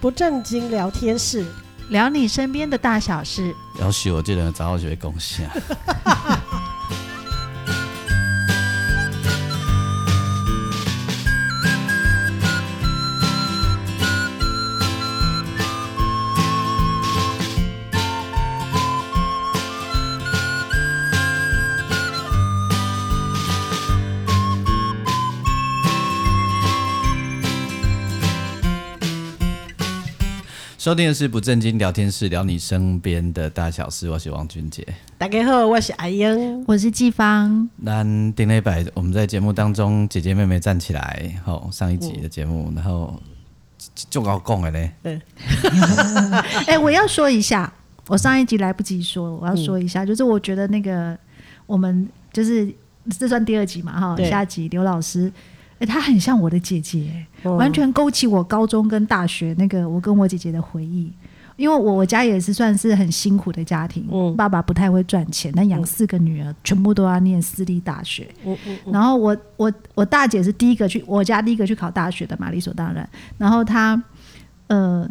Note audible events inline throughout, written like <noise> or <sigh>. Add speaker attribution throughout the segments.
Speaker 1: 不正经聊天室，
Speaker 2: 聊你身边的大小事。
Speaker 3: 要许我这人早就会贡献。<laughs> 收听的是不正经聊天室，聊你身边的大小事。我是王俊杰，
Speaker 1: 大家好，我是阿英，
Speaker 2: 我是季芳。
Speaker 3: 那丁磊白，我们在节目当中，姐姐妹妹站起来。好，上一集的节目，嗯、然后就搞讲的嘞。对，<laughs> <laughs>
Speaker 2: 哎，我要说一下，我上一集来不及说，我要说一下，嗯、就是我觉得那个我们就是这算第二集嘛，哈，下集刘老师。哎，她很像我的姐姐，哦，完全勾起我高中跟大学那个我跟我姐姐的回忆。因为我我家也是算是很辛苦的家庭，嗯，爸爸不太会赚钱，但养四个女儿，嗯，全部都要念私立大学。然后我我我大姐是第一个去我家第一个去考大学的嘛，理所当然。然后她呃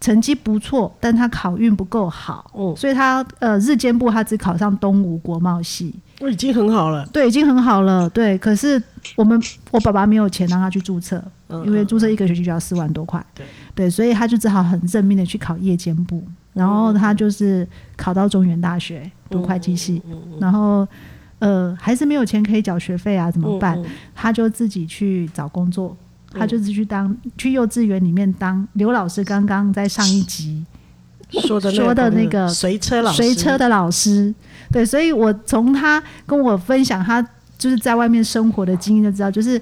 Speaker 2: 成绩不错，但她考运不够好，嗯，所以她呃日间部她只考上东吴国贸系。
Speaker 1: 我已经很好了，
Speaker 2: 对，已经很好了，对。可是我们我爸爸没有钱让他去注册，嗯，因为注册一个学期就要四万多块，对，对，所以他就只好很认命的去考夜间部，然后他就是考到中原大学读会计系，嗯嗯嗯，然后呃还是没有钱可以缴学费啊，怎么办？他就自己去找工作，他就是去当去幼稚园里面当刘老师刚刚在上一集 <laughs>
Speaker 1: 说的
Speaker 2: 说的那个
Speaker 1: 随车老师，
Speaker 2: 随车的老师。对，所以我从他跟我分享他就是在外面生活的经验就知道，就是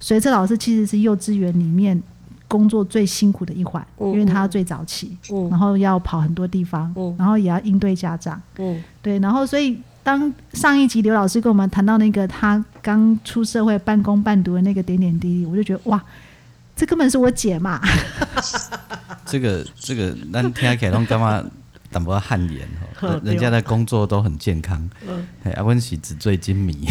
Speaker 2: 随车老师其实是幼稚园里面工作最辛苦的一环，嗯、因为他最早起、嗯，然后要跑很多地方，嗯、然后也要应对家长、嗯，对，然后所以当上一集刘老师跟我们谈到那个他刚出社会半工半读的那个点点滴滴，我就觉得哇，这根本是我姐嘛。<laughs>
Speaker 3: 这个这个，咱听起来拢干嘛？淡薄汗颜哈，<laughs> 人家的工作都很健康。嗯，阿温喜纸醉金迷，<laughs>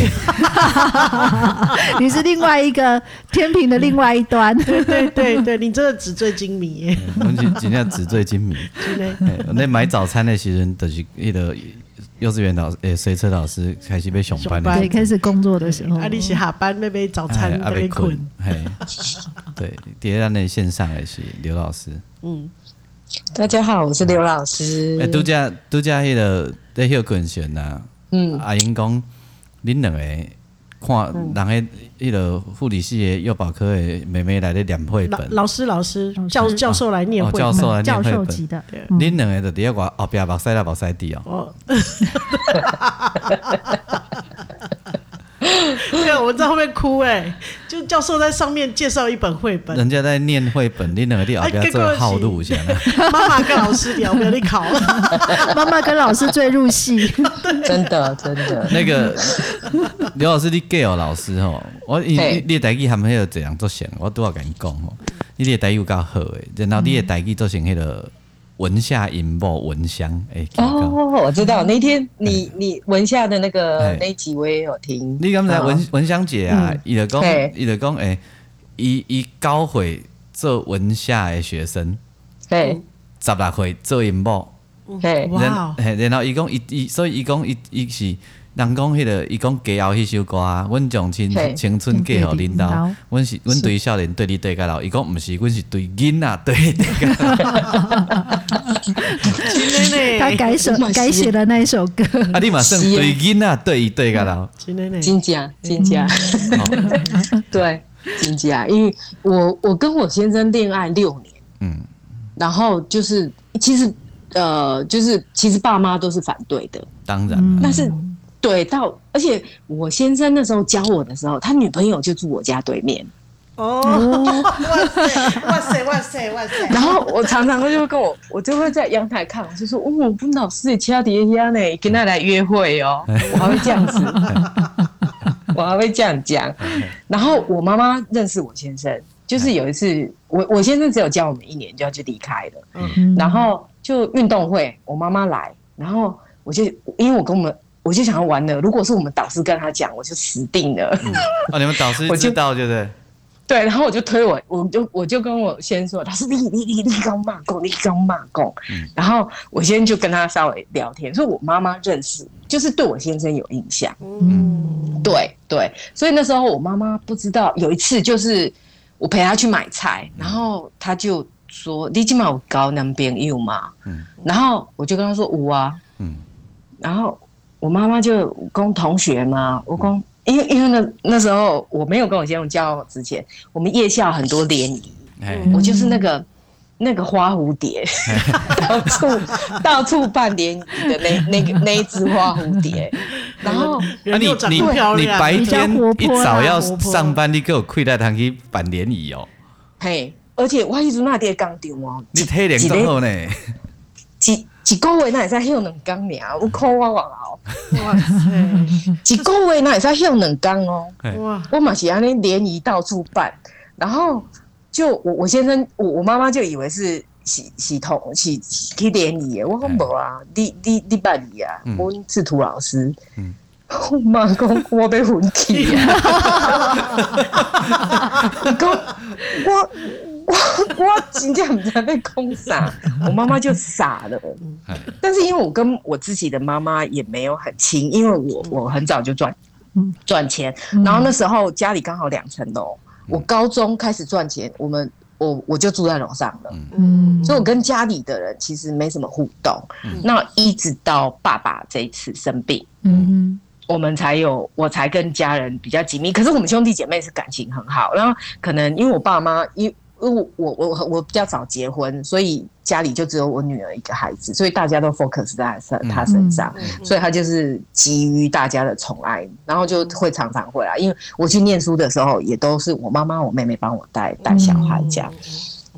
Speaker 2: 你是另外一个天平的另外一端。
Speaker 1: 对对对对，你真的纸醉金迷。
Speaker 3: 温喜真正纸醉金迷。那买早餐的时候，就是那个幼稚园老师，诶，随车老师开始被熊班，
Speaker 2: 对，开始工作的时候，
Speaker 1: 啊，你是下班那边早餐那边困。
Speaker 3: 嘿，<laughs> 对，第二那线上的是刘老师。嗯。
Speaker 4: 大家好，我是刘老师。
Speaker 3: 诶，度假度假迄个在休困时呐，嗯，阿英讲，恁两个看人诶迄个护理系的幼保科的妹妹来咧念绘本，
Speaker 1: 老师老师教教授来念绘本，
Speaker 3: 教授来念绘本，
Speaker 2: 教授级的。
Speaker 3: 恁两个就伫遐我后壁目屎啦目屎滴哦。<laughs>
Speaker 1: 对啊，我们在后面哭哎、欸，就教授在上面介绍一本绘本，
Speaker 3: 人家在念绘本，你哪个地方不要这么好路一下。
Speaker 1: 妈妈跟老师聊，不要 <laughs> 你考。
Speaker 2: 妈妈跟老师最入戏，
Speaker 4: 真的真的。
Speaker 3: 那个刘老师，你给哦，老师哦，我你你的台语还没有这样做成，我都要跟你讲哦，你的台语够好诶，然后你的台语做成迄个。文夏引爆蚊香，哎、欸，哦，
Speaker 4: 我知道那天你你文夏的那个那集我也有听。
Speaker 3: 你刚才文文香姐啊，伊就讲，伊就讲，哎，伊伊教会做文夏的学生，对，十六岁做引爆，
Speaker 4: 对，
Speaker 3: 哇，然后伊讲伊伊，所以伊讲伊伊是。人讲迄个，伊讲家后迄首歌啊，阮将青青春嫁互恁兜，阮是阮对少年对你对甲老，伊讲毋是，阮是对囡仔对你对甲老。<laughs>
Speaker 2: 他改首 <laughs> 改写的那一首歌。<laughs>
Speaker 3: 啊，你嘛算对囡仔对伊对甲老。
Speaker 4: 真假真假。对，真假，因为我我跟我先生恋爱六年，嗯，然后就是其实呃就是其实爸妈都是反对的，
Speaker 3: 当然，
Speaker 4: 但是。对，到而且我先生那时候教我的时候，他女朋友就住我家对面。
Speaker 1: 哦，哇塞，哇塞，哇塞，哇塞！
Speaker 4: 然后我常常就会跟我，我就会在阳台看，我就说：“哦，我不老师也掐底下呢，跟他来约会哦。”我还会这样子，我还会这样讲。然后我妈妈认识我先生，就是有一次，我我先生只有教我们一年就要去离开了。嗯，然后就运动会，我妈妈来，然后我就因为我跟我们。我就想要玩了。如果是我们导师跟他讲，我就死定了。
Speaker 3: 嗯、哦，你们导师知道，<laughs> 对不对？
Speaker 4: 对，然后我就推我，我就我就跟我先说，他说你你你你刚骂过，你刚骂过，然后我先就跟他稍微聊天，说我妈妈认识，就是对我先生有印象，嗯，对对，所以那时候我妈妈不知道，有一次就是我陪她去买菜，然后她就说你今晚有交男朋友吗？嗯，然后我就跟她说有啊，嗯，然后我妈妈就跟同学嘛，我跟。因为因为那那时候我没有跟我先生交往之前，我们夜校很多联谊，嗯、我就是那个那个花蝴蝶，<laughs> 到处到处办联谊的那那个那一只花蝴蝶。然后，
Speaker 3: 那你你你白天一早要上班，你给我亏待他去办联谊哦。
Speaker 4: 嘿，而且我一直那点刚丢哦，
Speaker 3: 你体力真好呢。
Speaker 4: 一个月那会使休两工尔，我靠我哇哇塞！一个月那会使休两工哦。哇！我嘛是安尼联谊到处办，然后就我我先生我我妈妈就以为是系系统系去联谊的，我讲无啊，你你你办理啊，我是涂老师。我妈讲我被混起啊！<laughs> 讲我。我我真正不知道被空傻，<laughs> 我妈妈就傻了。但是因为我跟我自己的妈妈也没有很亲，因为我我很早就赚赚钱，然后那时候家里刚好两层楼，我高中开始赚钱，我们我我就住在楼上了。嗯，所以我跟家里的人其实没什么互动。那一直到爸爸这一次生病，嗯，我们才有我才跟家人比较紧密。可是我们兄弟姐妹是感情很好，然后可能因为我爸妈因因为我我我我比较早结婚，所以家里就只有我女儿一个孩子，所以大家都 focus 在她身上，所以她就是给予大家的宠爱，然后就会常常会来。因为我去念书的时候，也都是我妈妈、我妹妹帮我带带小孩这样。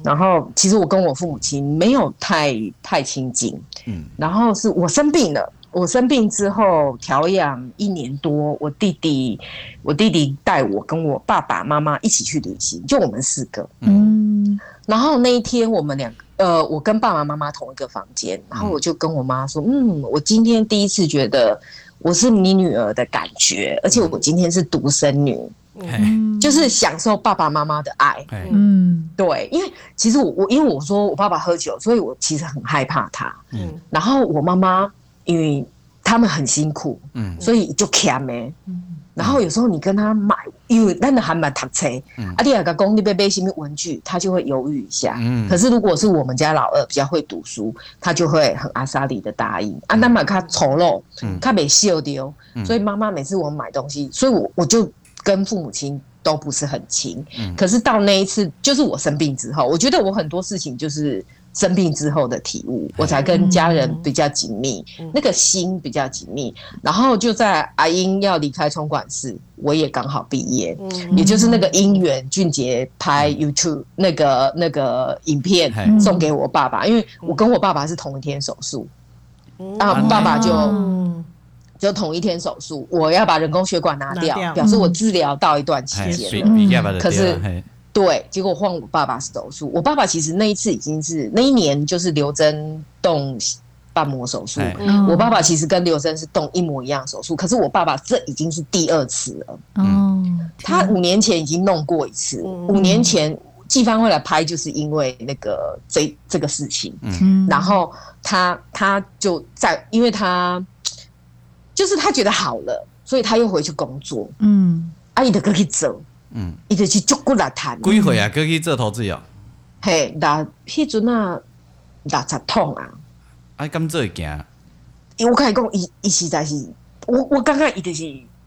Speaker 4: 然后其实我跟我父母亲没有太太亲近，嗯，然后是我生病了。我生病之后调养一年多，我弟弟，我弟弟带我跟我爸爸妈妈一起去旅行，就我们四个。嗯，然后那一天我们两个，呃，我跟爸爸妈妈同一个房间，然后我就跟我妈说，嗯，我今天第一次觉得我是你女儿的感觉，而且我今天是独生女，嗯，就是享受爸爸妈妈的爱。嗯，对，因为其实我我因为我说我爸爸喝酒，所以我其实很害怕他。嗯，然后我妈妈。因为他们很辛苦，嗯，所以就欠呗。嗯，然后有时候你跟他买，因为那的还蛮读册，嗯，啊，第二个公你贝贝什么文具，他就会犹豫一下。嗯，可是如果是我们家老二比较会读书，他就会很阿莎力的答应。啊，那么他丑陋，他没秀丢，所以妈妈每次我买东西，所以我我就跟父母亲都不是很亲。嗯，可是到那一次，就是我生病之后，我觉得我很多事情就是。生病之后的体悟，我才跟家人比较紧密，嗯、那个心比较紧密。然后就在阿英要离开冲管室，我也刚好毕业，嗯、也就是那个因缘，俊杰拍 YouTube 那个那个影片送给我爸爸，因为我跟我爸爸是同一天手术，然后爸爸就就同一天手术，我要把人工血管拿掉，拿掉。表示我治疗到一段期间了，嗯、可是。对，结果换我爸爸手术。我爸爸其实那一次已经是那一年就是刘真动瓣膜手术。嗯、我爸爸其实跟刘真是动一模一样手术，可是我爸爸这已经是第二次了。嗯，他五年前已经弄过一次，嗯、五年前季帆会来拍，就是因为那个这这个事情。嗯，然后他他就在，因为他就是他觉得好了，所以他又回去工作。嗯，阿姨的可以走。嗯，伊就是足骨力趁。
Speaker 3: 几岁啊？过去做投资哦。
Speaker 4: 嘿，那迄阵啊，六十痛啊。
Speaker 3: 啊，敢做会惊？
Speaker 4: 因为我跟你讲，伊伊实在是，我我感觉伊就是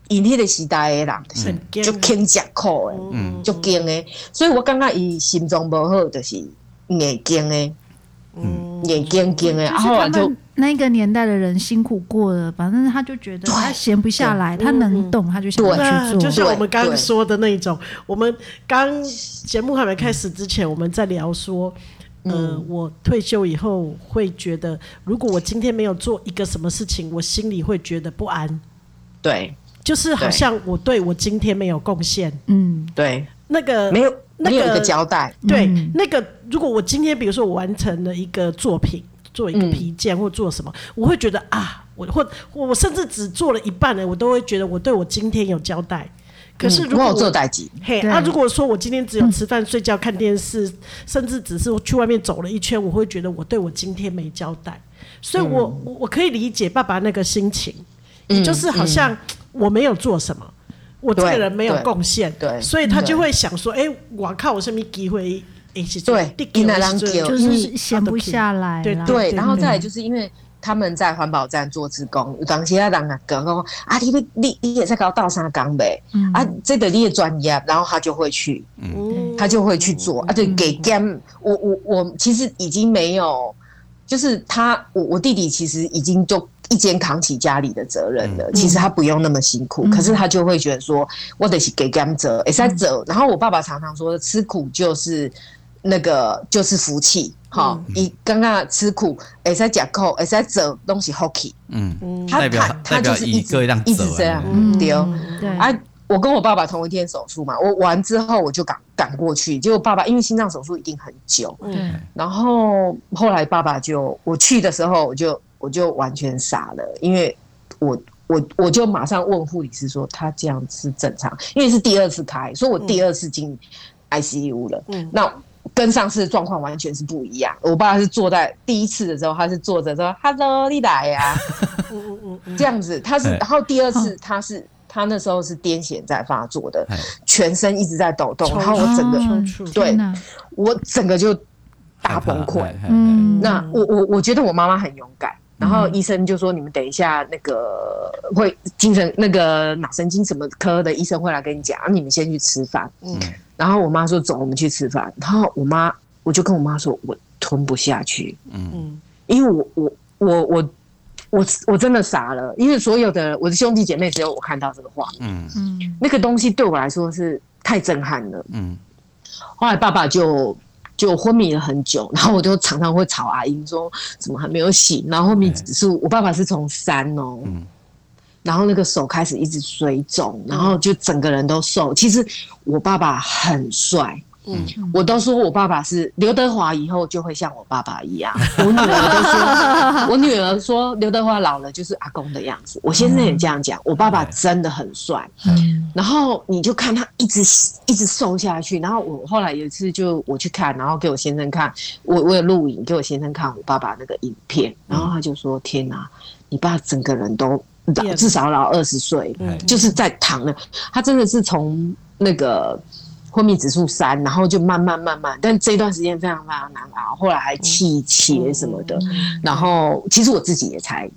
Speaker 4: 因迄个时代的人，就是足轻食苦诶，嗯，足惊诶。所以我感觉伊心脏无好，就是硬惊诶，嗯，硬惊惊诶。然后就。
Speaker 2: 那个年代的人辛苦过了，反正他就觉得他闲不下来，他能动他就想去做。
Speaker 1: 就像我们刚刚说的那种，我们刚节目还没开始之前，我们在聊说，呃，我退休以后会觉得，如果我今天没有做一个什么事情，我心里会觉得不安。
Speaker 4: 对，
Speaker 1: 就是好像我对我今天没有贡献。嗯，
Speaker 4: 对，
Speaker 1: 那个
Speaker 4: 没有，那个，有一个交代。
Speaker 1: 对，那个如果我今天比如说我完成了一个作品。做一个皮件或做什么，我会觉得啊，我或我甚至只做了一半呢，我都会觉得我对我今天有交代。可是如果我
Speaker 4: 做代级，
Speaker 1: 嘿，那如果说我今天只有吃饭、睡觉、看电视，甚至只是去外面走了一圈，我会觉得我对我今天没交代。所以我我可以理解爸爸那个心情，也就是好像我没有做什么，我这个人没有贡献，对，所以他就会想说，哎，我靠，我什么机会？
Speaker 4: 对，因为
Speaker 2: 就是闲不下来，
Speaker 1: 对
Speaker 4: 对，然后再来就是因为他们在环保站做志工，有当时啊人啊讲啊，你你你也在搞倒沙缸呗，啊，这个你也专业，然后他就会去，他就会去做，啊，对，给 game，我我我其实已经没有，就是他我我弟弟其实已经就一肩扛起家里的责任了，其实他不用那么辛苦，可是他就会觉得说，我得是给 game 责，也在责，然后我爸爸常常说，吃苦就是。那个就是福气，哈！一刚刚吃苦，哎，在讲口，哎，在走东西，hockey，
Speaker 3: 嗯，他他他就是一直
Speaker 4: 一直这样，对哦，对。啊，我跟我爸爸同一天手术嘛，我完之后我就赶赶过去，结果爸爸因为心脏手术一定很久，嗯，然后后来爸爸就我去的时候，我就我就完全傻了，因为我我我就马上问护理师说，他这样是正常，因为是第二次开，所以我第二次进 ICU 了，嗯，那。跟上次的状况完全是不一样。我爸是坐在第一次的时候，他是坐着说 “Hello，你来呀 <laughs> ”，这样子。他是，然后第二次他是，他那时候是癫痫在发作的，全身一直在抖动，然后我整个，对，我整个就大崩溃。嗯，那我我我觉得我妈妈很勇敢。然后医生就说：“你们等一下，那个会精神那个脑神经什么科的医生会来跟你讲，你们先去吃饭。”嗯。然后我妈说：“走，我们去吃饭。”然后我妈，我就跟我妈说：“我吞不下去。”嗯，因为我我我我我我真的傻了，因为所有的我的兄弟姐妹只有我看到这个画面。嗯嗯，那个东西对我来说是太震撼了。嗯，后来爸爸就就昏迷了很久，<laughs> 然后我就常常会吵阿英说：“怎么还没有醒？”然后后面只是我爸爸是从三哦。嗯然后那个手开始一直水肿，然后就整个人都瘦。其实我爸爸很帅，嗯，我都说我爸爸是刘德华以后就会像我爸爸一样。我女儿都说，<laughs> 我女儿说刘德华老了就是阿公的样子。我先生也这样讲，我爸爸真的很帅。嗯，然后你就看他一直一直瘦下去。然后我后来有一次就我去看，然后给我先生看，我我有录影给我先生看我爸爸那个影片，然后他就说：“天哪，你爸整个人都。”老至少老二十岁，就是在躺了。他真的是从那个昏迷指数三，然后就慢慢慢慢，但这段时间非常非常难熬。后来还气切什么的，然后其实我自己也才，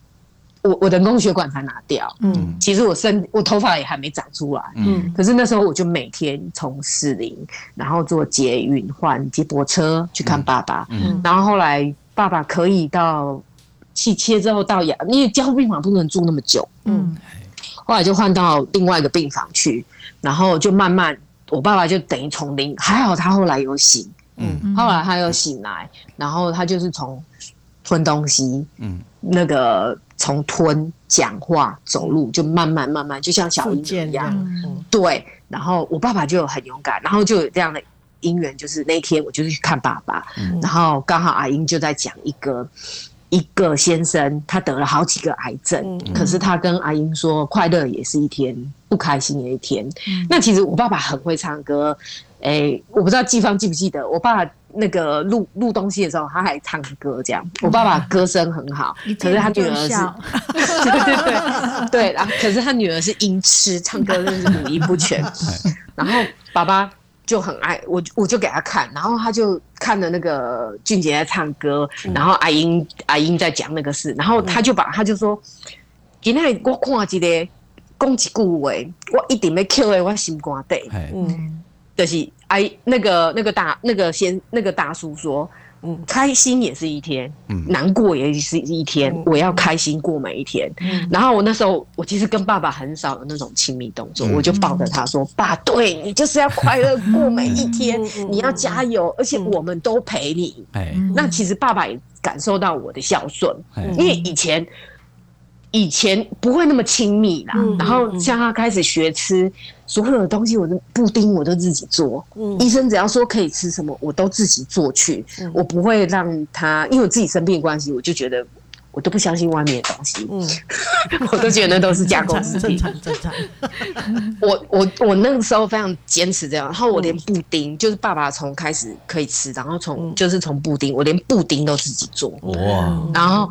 Speaker 4: 我我的人工血管才拿掉。嗯，其实我身我头发也还没长出来。嗯，可是那时候我就每天从士林，然后坐捷运换接驳车去看爸爸。嗯，然后后来爸爸可以到。气切之后到养，因为交护病房不能住那么久，嗯，后来就换到另外一个病房去，然后就慢慢，我爸爸就等于从零，还好他后来有醒，嗯，后来他又醒来，然后他就是从吞东西，嗯，那个从吞讲话走路就慢慢慢慢，就像小婴儿一样，嗯，对，然后我爸爸就很勇敢，然后就有这样的因缘，就是那天我就去看爸爸，嗯，然后刚好阿英就在讲一个。一个先生，他得了好几个癌症，嗯、可是他跟阿英说，快乐也是一天，不开心也一天。嗯、那其实我爸爸很会唱歌，哎、欸，我不知道季芳记不记得，我爸爸那个录录东西的时候，他还唱歌这样。我爸爸歌声很好，嗯、可是他女儿是，<laughs> 对对对对，然后可是他女儿是音痴，唱歌就是五音不全。然后爸爸。就很爱我，我就给他看，然后他就看了那个俊杰在唱歌，嗯、然后阿英阿英在讲那个事，然后他就把他就说，今天我看一个讲一句话，我一定要扣在我心肝底，嗯，就是哎那个那个大那个先那个大叔说。嗯，开心也是一天，嗯，难过也是一天。嗯、我要开心过每一天。嗯，然后我那时候，我其实跟爸爸很少有那种亲密动作，嗯、我就抱着他说：“嗯、爸，对你就是要快乐过每一天，嗯、你要加油，而且我们都陪你。嗯”那其实爸爸也感受到我的孝顺，嗯、因为以前。以前不会那么亲密啦，嗯、然后像他开始学吃，所有的东西，我都布丁我都自己做。嗯、医生只要说可以吃什么，我都自己做去。嗯、我不会让他，因为我自己生病的关系，我就觉得我都不相信外面的东西，嗯，<laughs> 我都觉得那都是加工食品，
Speaker 1: 正常正常。<laughs>
Speaker 4: 我我我那个时候非常坚持这样，然后我连布丁，嗯、就是爸爸从开始可以吃，然后从、嗯、就是从布丁，我连布丁都自己做，哇，然后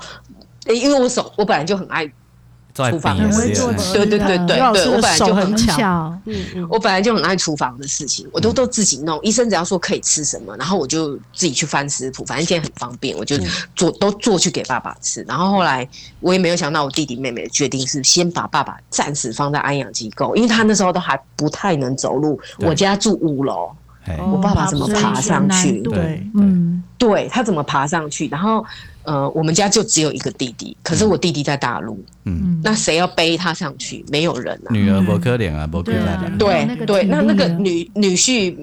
Speaker 4: 因为我手我本来就很爱。厨房的事情，对对对对对，我本来就很巧，嗯嗯，我本来就很爱厨房的事情，我都都自己弄。医生只要说可以吃什么，然后我就自己去翻食谱，反正现在很方便，我就做都做去给爸爸吃。然后后来我也没有想到，我弟弟妹妹的决定是先把爸爸暂时放在安养机构，因为他那时候都还不太能走路。我家住五楼，我爸爸怎么爬上去？对，嗯，对他怎么爬上去？然后。呃，我们家就只有一个弟弟，可是我弟弟在大陆，嗯，那谁要背他上去？没有人啊。
Speaker 3: 女儿不可怜啊，不可怜。
Speaker 4: 对对，那那个女女婿。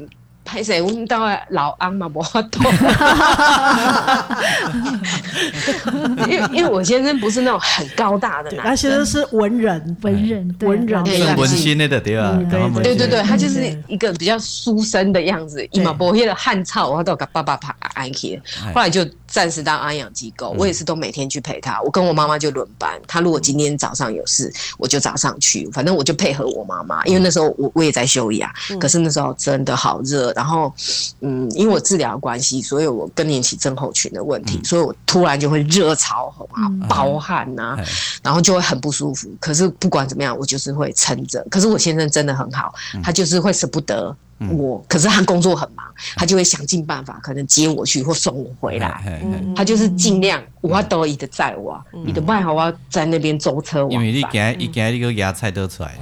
Speaker 4: 拍谁？我们到老安嘛，我懂。<laughs> 因为因为我先生不是那种很高大的男生，
Speaker 1: 他先生是文人，
Speaker 2: 文人，
Speaker 1: 文人，
Speaker 3: 文心的对吧？
Speaker 4: 对对对，他就是一个比较书生的样子，一嘛不会的汉草，我都给爸爸拍安去。后来就暂时当安养机构，我也是都每天去陪他。我跟我妈妈就轮班，他如果今天早上有事，我就早上去，反正我就配合我妈妈，因为那时候我我也在休养，可是那时候真的好热。然后，嗯，因为我治疗关系，所以我更年期症候群的问题，嗯、所以我突然就会热潮红啊，嗯、暴汗呐、然后就会很不舒服。可是不管怎么样，我就是会撑着。可是我先生真的很好，他就是会舍不得。我可是他工作很忙，他就会想尽办法，可能接我去或送我回来。他就是尽量，我都一直载我，你的外好我在那边舟车。
Speaker 3: 因为你今日，你今日你个牙菜刀出来。<laughs>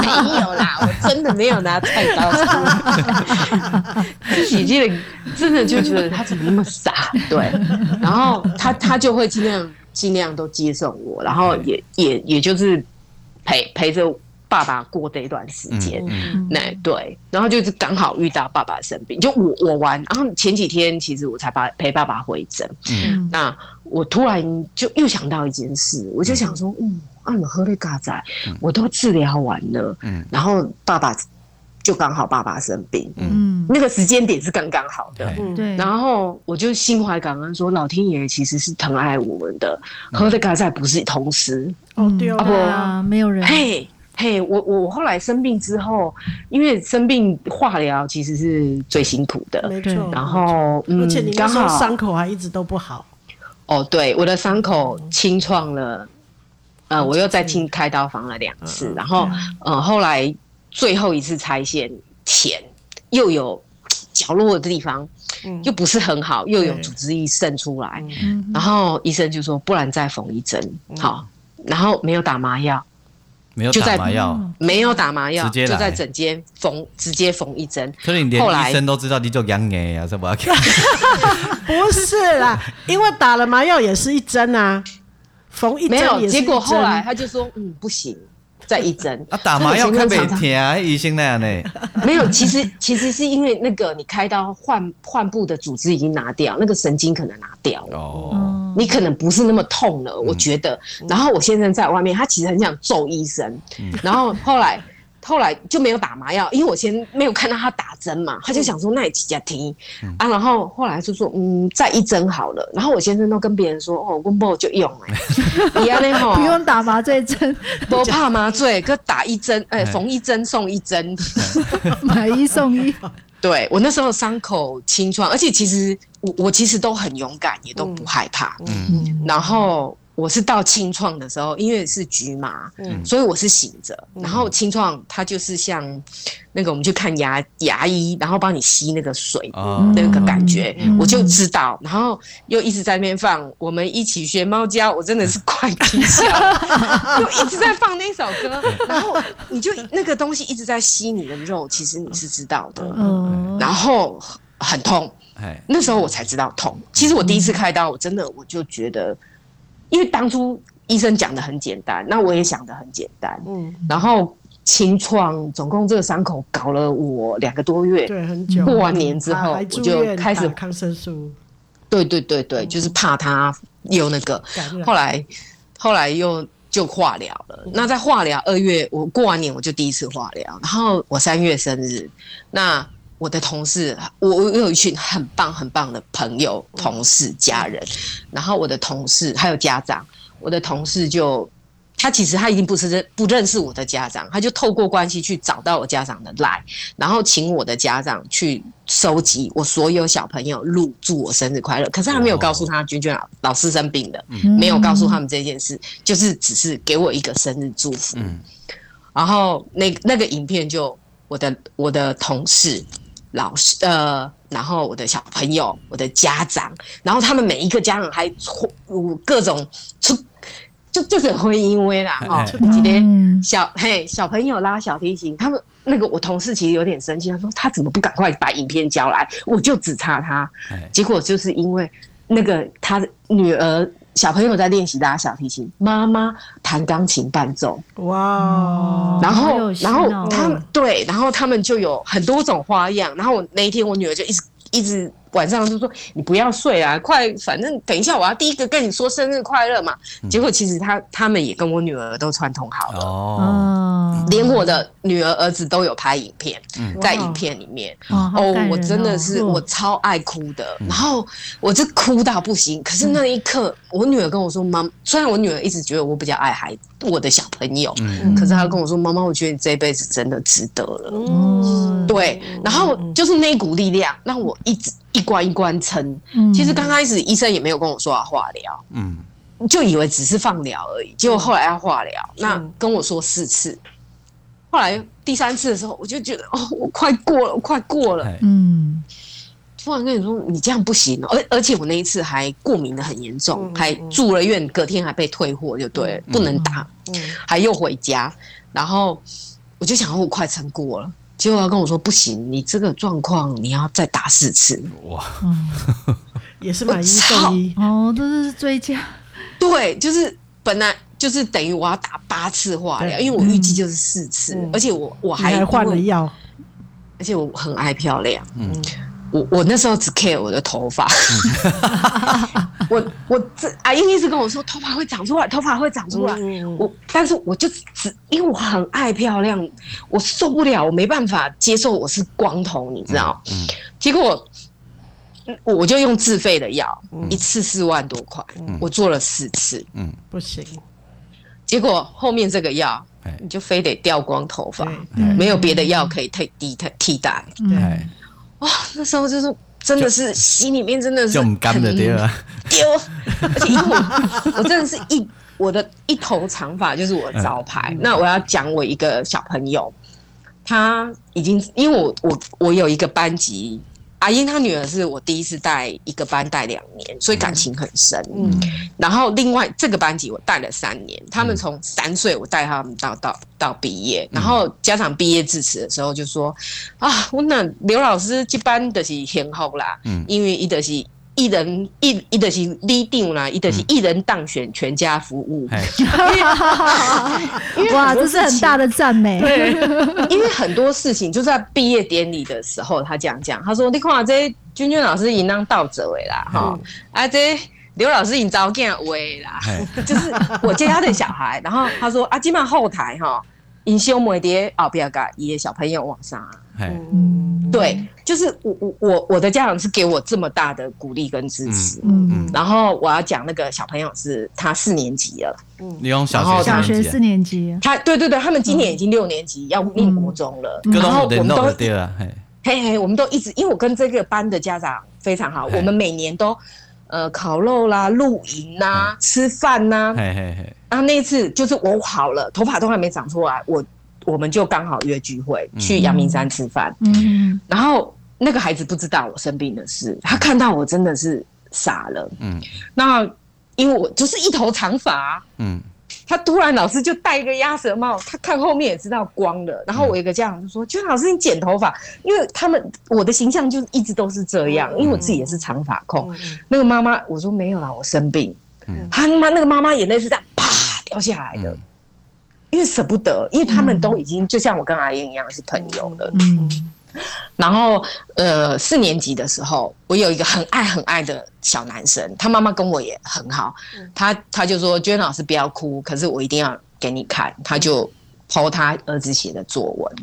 Speaker 4: 没有啦，我真的没有拿菜刀出来。自己记得 <laughs> 真的就觉得他怎么那么傻？对，然后他他就会尽量尽量都接送我，然后也也也就是陪陪着。爸爸过的一段时间，那、对，然后就是刚好遇到爸爸生病，就我我玩，然后前几天其实我才把陪爸爸回诊，嗯，那我突然就又想到一件事，我就想说，嗯，啊，我喝了嘎仔，我都治疗完了，嗯，然后爸爸就刚好爸爸生病，嗯，那个时间点是刚刚好的，嗯，对，然后我就心怀感恩，说老天爷其实是疼爱我们的，喝了嘎仔不是同时，
Speaker 2: 哦，对啊，没有人，
Speaker 4: 嘿。嘿我我后来生病之后，因为生病化疗其实是最辛苦的，
Speaker 1: 没错。
Speaker 4: 然后，嗯，
Speaker 1: 而且你刚好伤口还一直都不好。
Speaker 4: 哦，对，我的伤口清创了，呃，我又再进开刀房了两次，然后，呃，后来最后一次拆线前又有角落的地方，又不是很好，又有组织液渗出来，然后医生就说，不然再缝一针，好，然后没有打麻药。
Speaker 3: 没有打麻药，
Speaker 4: 没有打麻药，就在整间缝，直接缝一针。
Speaker 3: 可是你连医生都知道你就养眼呀，是不？<laughs>
Speaker 1: 不是啦，因为打了麻药也是一针啊，缝一针。
Speaker 4: 结果后来他就说，嗯，不行。再一针 <laughs>
Speaker 3: 啊，打麻药可别疼啊，医生那样呢？<laughs>
Speaker 4: 没有，其实其实是因为那个你开刀患患部的组织已经拿掉，那个神经可能拿掉了，哦，你可能不是那么痛了，我觉得。然后我先生在外面，他其实很想揍医生，然后后来。后来就没有打麻药，因为我先没有看到他打针嘛，他就想说那也几家听啊，然后后来就说嗯，再一针好了。然后我先生都跟别人说哦，我不就用哎，<laughs>
Speaker 2: 不用打麻醉针，
Speaker 4: 不怕麻醉，可打一针，哎，缝一针送一针，<laughs>
Speaker 2: 买一送一。<laughs>
Speaker 4: 对，我那时候伤口清创，而且其实我我其实都很勇敢，也都不害怕，嗯，然后。我是到清创的时候，因为是局麻，嗯、所以我是醒着。嗯、然后清创它就是像那个我们去看牙牙医，然后帮你吸那个水，哦、那个感觉，嗯、我就知道。然后又一直在那边放我们一起学猫叫，我真的是快听笑，<laughs> 就一直在放那首歌。然后你就那个东西一直在吸你的肉，其实你是知道的。嗯、然后很痛，那时候我才知道痛。其实我第一次开刀，我真的我就觉得。因为当初医生讲的很简单，那我也想的很简单。嗯，然后清创总共这个伤口搞了我两个多月，
Speaker 1: 对，很久。
Speaker 4: 过完年之后，我就开始
Speaker 1: 抗生素。
Speaker 4: 对对对对，就是怕它又那个。后来后来又就化疗了。那在化疗二月，我过完年我就第一次化疗，然后我三月生日，那我的同事，我我有一群很棒很棒的朋友、同事、家人，然后我的同事还有家长，我的同事就。他其实他已经不是认不认识我的家长，他就透过关系去找到我家长的 LINE，然后请我的家长去收集我所有小朋友录祝我生日快乐。可是他没有告诉他娟娟老老师生病了，没有告诉他们这件事，就是只是给我一个生日祝福。然后那那个影片就我的我的同事、老师呃，然后我的小朋友、我的家长，然后他们每一个家长还出各种出。就就是会因为啦哈，今天小嘿小朋友拉小提琴，他们那个我同事其实有点生气，他说他怎么不赶快把影片交来，我就只差他，结果就是因为那个他的女儿小朋友在练习拉小提琴，妈妈弹钢琴伴奏，哇，然后然后他们对，然后他们就有很多种花样，然后我那一天我女儿就一直一直。晚上就说你不要睡啊，快，反正等一下我要第一个跟你说生日快乐嘛。结果其实他他们也跟我女儿都串通好了，哦，连我的女儿儿子都有拍影片，在影片里面，哦，我真的是我超爱哭的，然后我就哭到不行。可是那一刻，我女儿跟我说：“妈，虽然我女儿一直觉得我比较爱孩子，我的小朋友，可是她跟我说：‘妈妈，我觉得你这辈子真的值得了。’嗯，对，然后就是那股力量让我一直。一关一关撑，其实刚开始医生也没有跟我说要化疗，嗯，就以为只是放疗而已，结果后来要化疗，那跟我说四次，后来第三次的时候，我就觉得哦，我快过了，我快过了，嗯，突然跟你说你这样不行，而而且我那一次还过敏的很严重，还住了院，隔天还被退货，就对了，不能打，还又回家，然后我就想说我快撑过了。结果他跟我说不行，你这个状况你要再打四次。哇，<laughs>
Speaker 1: 也是买一送一
Speaker 2: 哦，这是追加。
Speaker 4: 对，就是本来就是等于我要打八次化疗，因为我预计就是四次，而且我我还
Speaker 1: 换了药，
Speaker 4: 而且我很爱漂亮。嗯。我我那时候只 care 我的头发，<laughs> <laughs> 我我这阿英一直跟我说头发会长出来，头发会长出来。我但是我就只因为我很爱漂亮，我受不了，我没办法接受我是光头，你知道？结果我就用自费的药，一次四万多块，我做了四次，嗯，
Speaker 1: 不行。
Speaker 4: 结果后面这个药，你就非得掉光头发，没有别的药可以替替替代，对。哇，那时候就是真的是心里面真的是很丢，而且因为我我真的是一我的一头长发就是我的招牌。那我要讲我一个小朋友，他已经因为我我我有一个班级。阿英她女儿是我第一次带一个班带两年，所以感情很深。嗯，然后另外这个班级我带了三年，他们从三岁我带他们到到到毕业，然后家长毕业致辞的时候就说：“啊，我那刘老师这班的是很好啦，嗯，因为伊的是。”一人一一的是立定啦，一的是一人当选全家服务。<laughs>
Speaker 2: 哇，这是很大的赞美。<laughs>
Speaker 4: 对，因为很多事情就在毕业典礼的时候，他这样讲，他说：“你看这君君老师应当到这位啦，哈，啊这刘老师你早见位啦，<laughs> 就是我接他的小孩。”然后他说：“啊，今晚后台哈，因修梅蝶啊，不要搞，也小朋友往上。”嗯，对，就是我我我我的家长是给我这么大的鼓励跟支持，嗯嗯，然后我要讲那个小朋友是他四年级了，嗯，
Speaker 3: 你用小学
Speaker 2: 小学四年级，
Speaker 4: 他对对对，他们今年已经六年级要念国中了，然后我们都嘿。嘿，我们都一直因为我跟这个班的家长非常好，我们每年都呃烤肉啦、露营呐、吃饭呐，嘿嘿嘿，然后那一次就是我好了，头发都还没长出来，我。我们就刚好约聚会去阳明山吃饭，嗯，然后那个孩子不知道我生病的事，他看到我真的是傻了，嗯，那因为我就是一头长发，嗯，他突然老师就戴一个鸭舌帽，他看后面也知道光了，然后我一个家长就说：“娟老师，你剪头发。”因为他们我的形象就一直都是这样，因为我自己也是长发控。那个妈妈我说没有啦，我生病，嗯。他妈那个妈妈眼泪是这样啪掉下来的。因为舍不得，因为他们都已经就像我跟阿英一样是朋友了。嗯，然后呃，四年级的时候，我有一个很爱很爱的小男生，他妈妈跟我也很好。他他就说：“娟老师不要哭，可是我一定要给你看。”他就抛他儿子写的作文，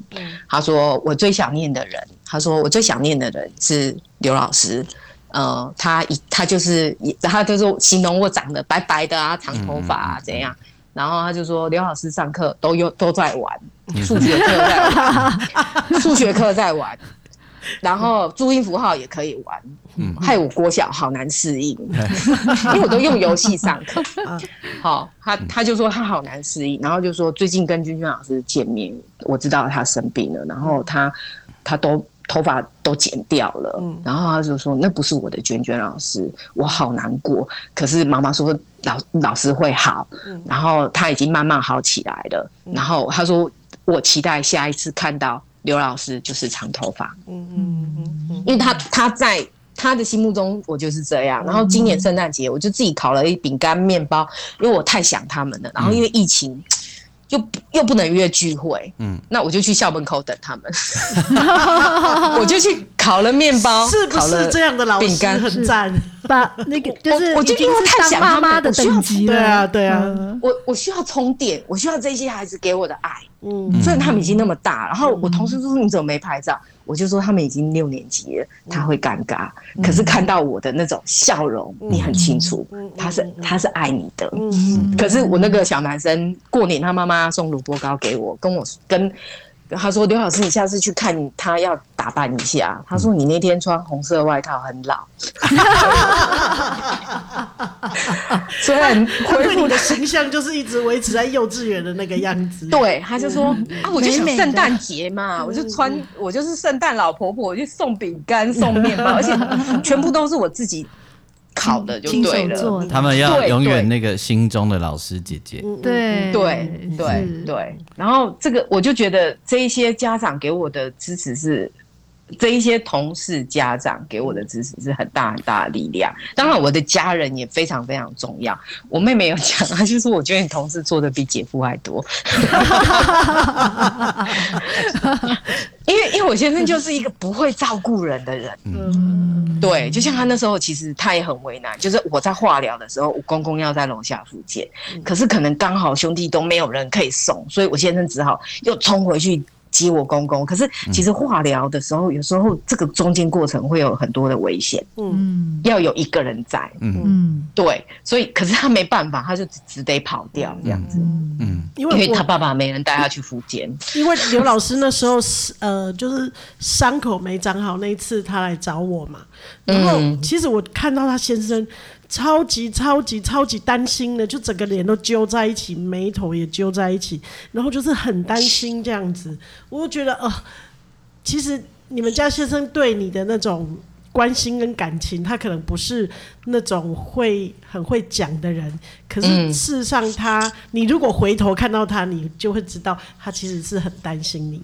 Speaker 4: 他说我最想念的人，他说我最想念的人是刘老师，呃，他一他就是，他就是形容我长得白白的啊，长头发啊怎样，然后他就说刘老师上课都有都在玩，数学课在玩，<laughs> 数学课在玩。然后注音符号也可以玩，嗯，害我国小好难适应，<laughs> 因为我都用游戏上课。<laughs> 好，他他就说他好难适应，然后就说最近跟君君老师见面，我知道他生病了，然后他他都头发都剪掉了，然后他就说那不是我的娟娟老师，我好难过。可是妈妈说老老师会好，然后他已经慢慢好起来了，然后他说我期待下一次看到。刘老师就是长头发，嗯嗯嗯，因为他他在他的心目中我就是这样。然后今年圣诞节我就自己烤了一饼干面包，因为我太想他们了。然后因为疫情。又又不能约聚会，嗯，那我就去校门口等他们，<laughs> 我就去烤了面包，
Speaker 1: 是不是这样的老师很赞？
Speaker 2: 把那个就是
Speaker 4: 我就因为太想妈妈
Speaker 2: 的等级了，
Speaker 1: 对啊对啊，
Speaker 4: 我我需要充电，我需要这些孩子给我的爱，嗯，虽然他们已经那么大，然后我同事说，你怎么没拍照？我就说他们已经六年级了，他会尴尬。可是看到我的那种笑容，你很清楚，他是他是爱你的。可是我那个小男生过年，他妈妈送萝卜糕给我，跟我跟。他说：“刘老师，你下次去看他要打扮一下。”他说：“你那天穿红色外套很老。”虽然
Speaker 1: 恢复的形象就是一直维持在幼稚园的那个样子。
Speaker 4: 对，他就说：“啊，我就想圣诞节嘛，我就穿，我就是圣诞老婆婆，我就送饼干、送面包，<laughs> 而且全部都是我自己。”考的就对了，
Speaker 3: 他们要永远那个心中的老师姐姐。
Speaker 2: 对
Speaker 4: 对对对，然后这个我就觉得这一些家长给我的支持是，这一些同事家长给我的支持是很大很大的力量。当然我的家人也非常非常重要。我妹妹有讲，她就说我觉得你同事做的比姐夫还多。<laughs> 因为因为我先生就是一个不会照顾人的人，嗯，对，就像他那时候，其实他也很为难，就是我在化疗的时候，我公公要在楼下复健，可是可能刚好兄弟都没有人可以送，所以我先生只好又冲回去。接我公公，可是其实化疗的时候，有时候这个中间过程会有很多的危险，嗯，要有一个人在，嗯，对，所以可是他没办法，他就只只得跑掉这样子，嗯，因为他爸爸没人带他去福建，
Speaker 1: 因为刘老师那时候是呃，就是伤口没长好那一次，他来找我嘛，然后其实我看到他先生。超级超级超级担心的，就整个脸都揪在一起，眉头也揪在一起，然后就是很担心这样子。我就觉得，哦、呃，其实你们家先生对你的那种关心跟感情，他可能不是那种会很会讲的人，可是事实上他，他你如果回头看到他，你就会知道他其实是很担心你。